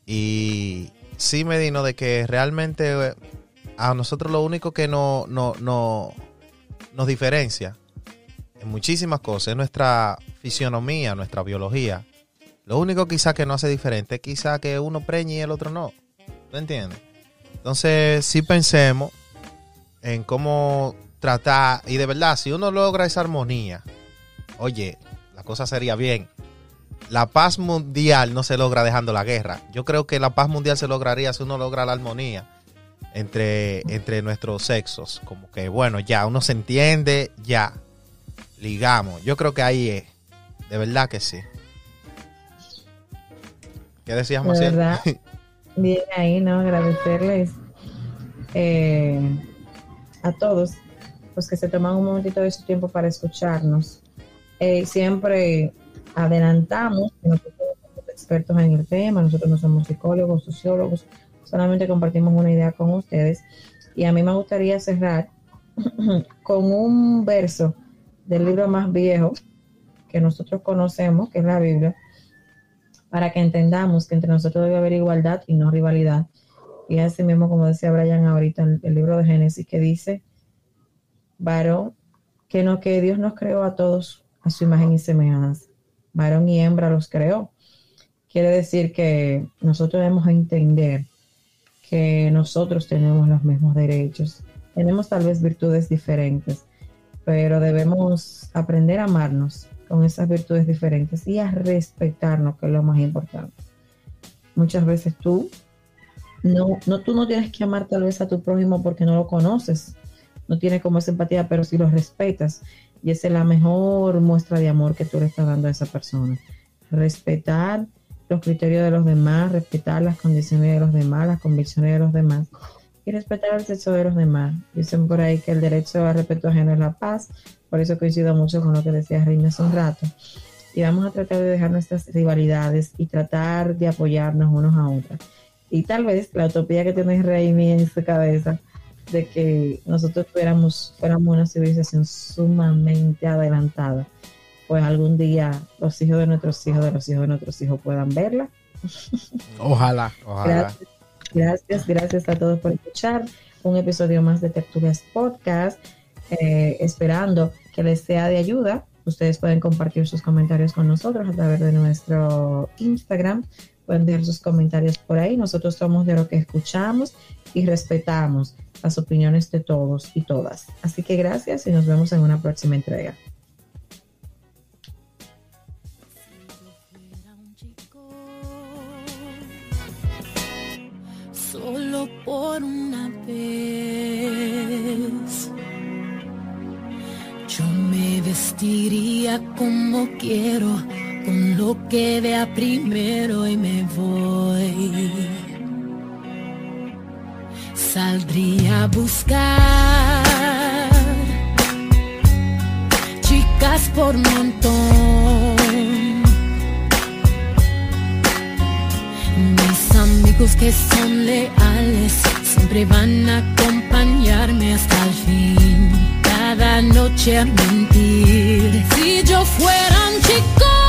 Y sí me dino de que realmente eh, a nosotros lo único que no, no, no- nos diferencia en muchísimas cosas es nuestra fisionomía, nuestra biología. Lo único quizá que no hace diferente es quizá que uno preñe y el otro no. ¿Tú entiendes? Entonces, sí pensemos en cómo tratar, y de verdad, si uno logra esa armonía, oye, cosa sería bien. La paz mundial no se logra dejando la guerra. Yo creo que la paz mundial se lograría si uno logra la armonía entre, entre nuestros sexos. Como que, bueno, ya uno se entiende, ya ligamos. Yo creo que ahí es. De verdad que sí. ¿Qué decías, De Maciel? verdad. Bien ahí, ¿no? Agradecerles eh, a todos pues que se toman un momentito de su tiempo para escucharnos. Eh, siempre adelantamos nosotros somos expertos en el tema, nosotros no somos psicólogos, sociólogos, solamente compartimos una idea con ustedes. Y a mí me gustaría cerrar con un verso del libro más viejo que nosotros conocemos, que es la Biblia, para que entendamos que entre nosotros debe haber igualdad y no rivalidad. Y así mismo, como decía Brian ahorita en el libro de Génesis, que dice, varón, que no, que Dios nos creó a todos a su imagen y semejanza. Varón y hembra los creó. Quiere decir que nosotros debemos entender que nosotros tenemos los mismos derechos. Tenemos tal vez virtudes diferentes, pero debemos aprender a amarnos con esas virtudes diferentes y a respetarnos, que es lo más importante. Muchas veces tú no, no, tú no tienes que amar tal vez a tu prójimo porque no lo conoces, no tienes como esa empatía, pero si lo respetas. Y esa es la mejor muestra de amor que tú le estás dando a esa persona. Respetar los criterios de los demás, respetar las condiciones de los demás, las convicciones de los demás y respetar el sexo de los demás. Dicen por ahí que el derecho al respeto ajeno es la paz, por eso coincido mucho con lo que decía Reina hace un rato. Y vamos a tratar de dejar nuestras rivalidades y tratar de apoyarnos unos a otros. Y tal vez la utopía que tiene Raimi en su cabeza de que nosotros fuéramos, fuéramos una civilización sumamente adelantada, pues algún día los hijos de nuestros hijos, de los hijos de nuestros hijos puedan verla. Ojalá, Ojalá. Gracias, gracias, a todos por escuchar un episodio más de Tertulias Podcast, eh, esperando que les sea de ayuda. Ustedes pueden compartir sus comentarios con nosotros a través de nuestro Instagram, pueden dejar sus comentarios por ahí. Nosotros somos de lo que escuchamos y respetamos las opiniones de todos y todas. Así que gracias y nos vemos en una próxima entrega. Solo por una vez. Yo me vestiría como quiero, con lo que vea primero y me voy. Saldría a buscar chicas por montón. Mis amigos que son leales siempre van a acompañarme hasta el fin. Cada noche a mentir. Si yo fuera un chico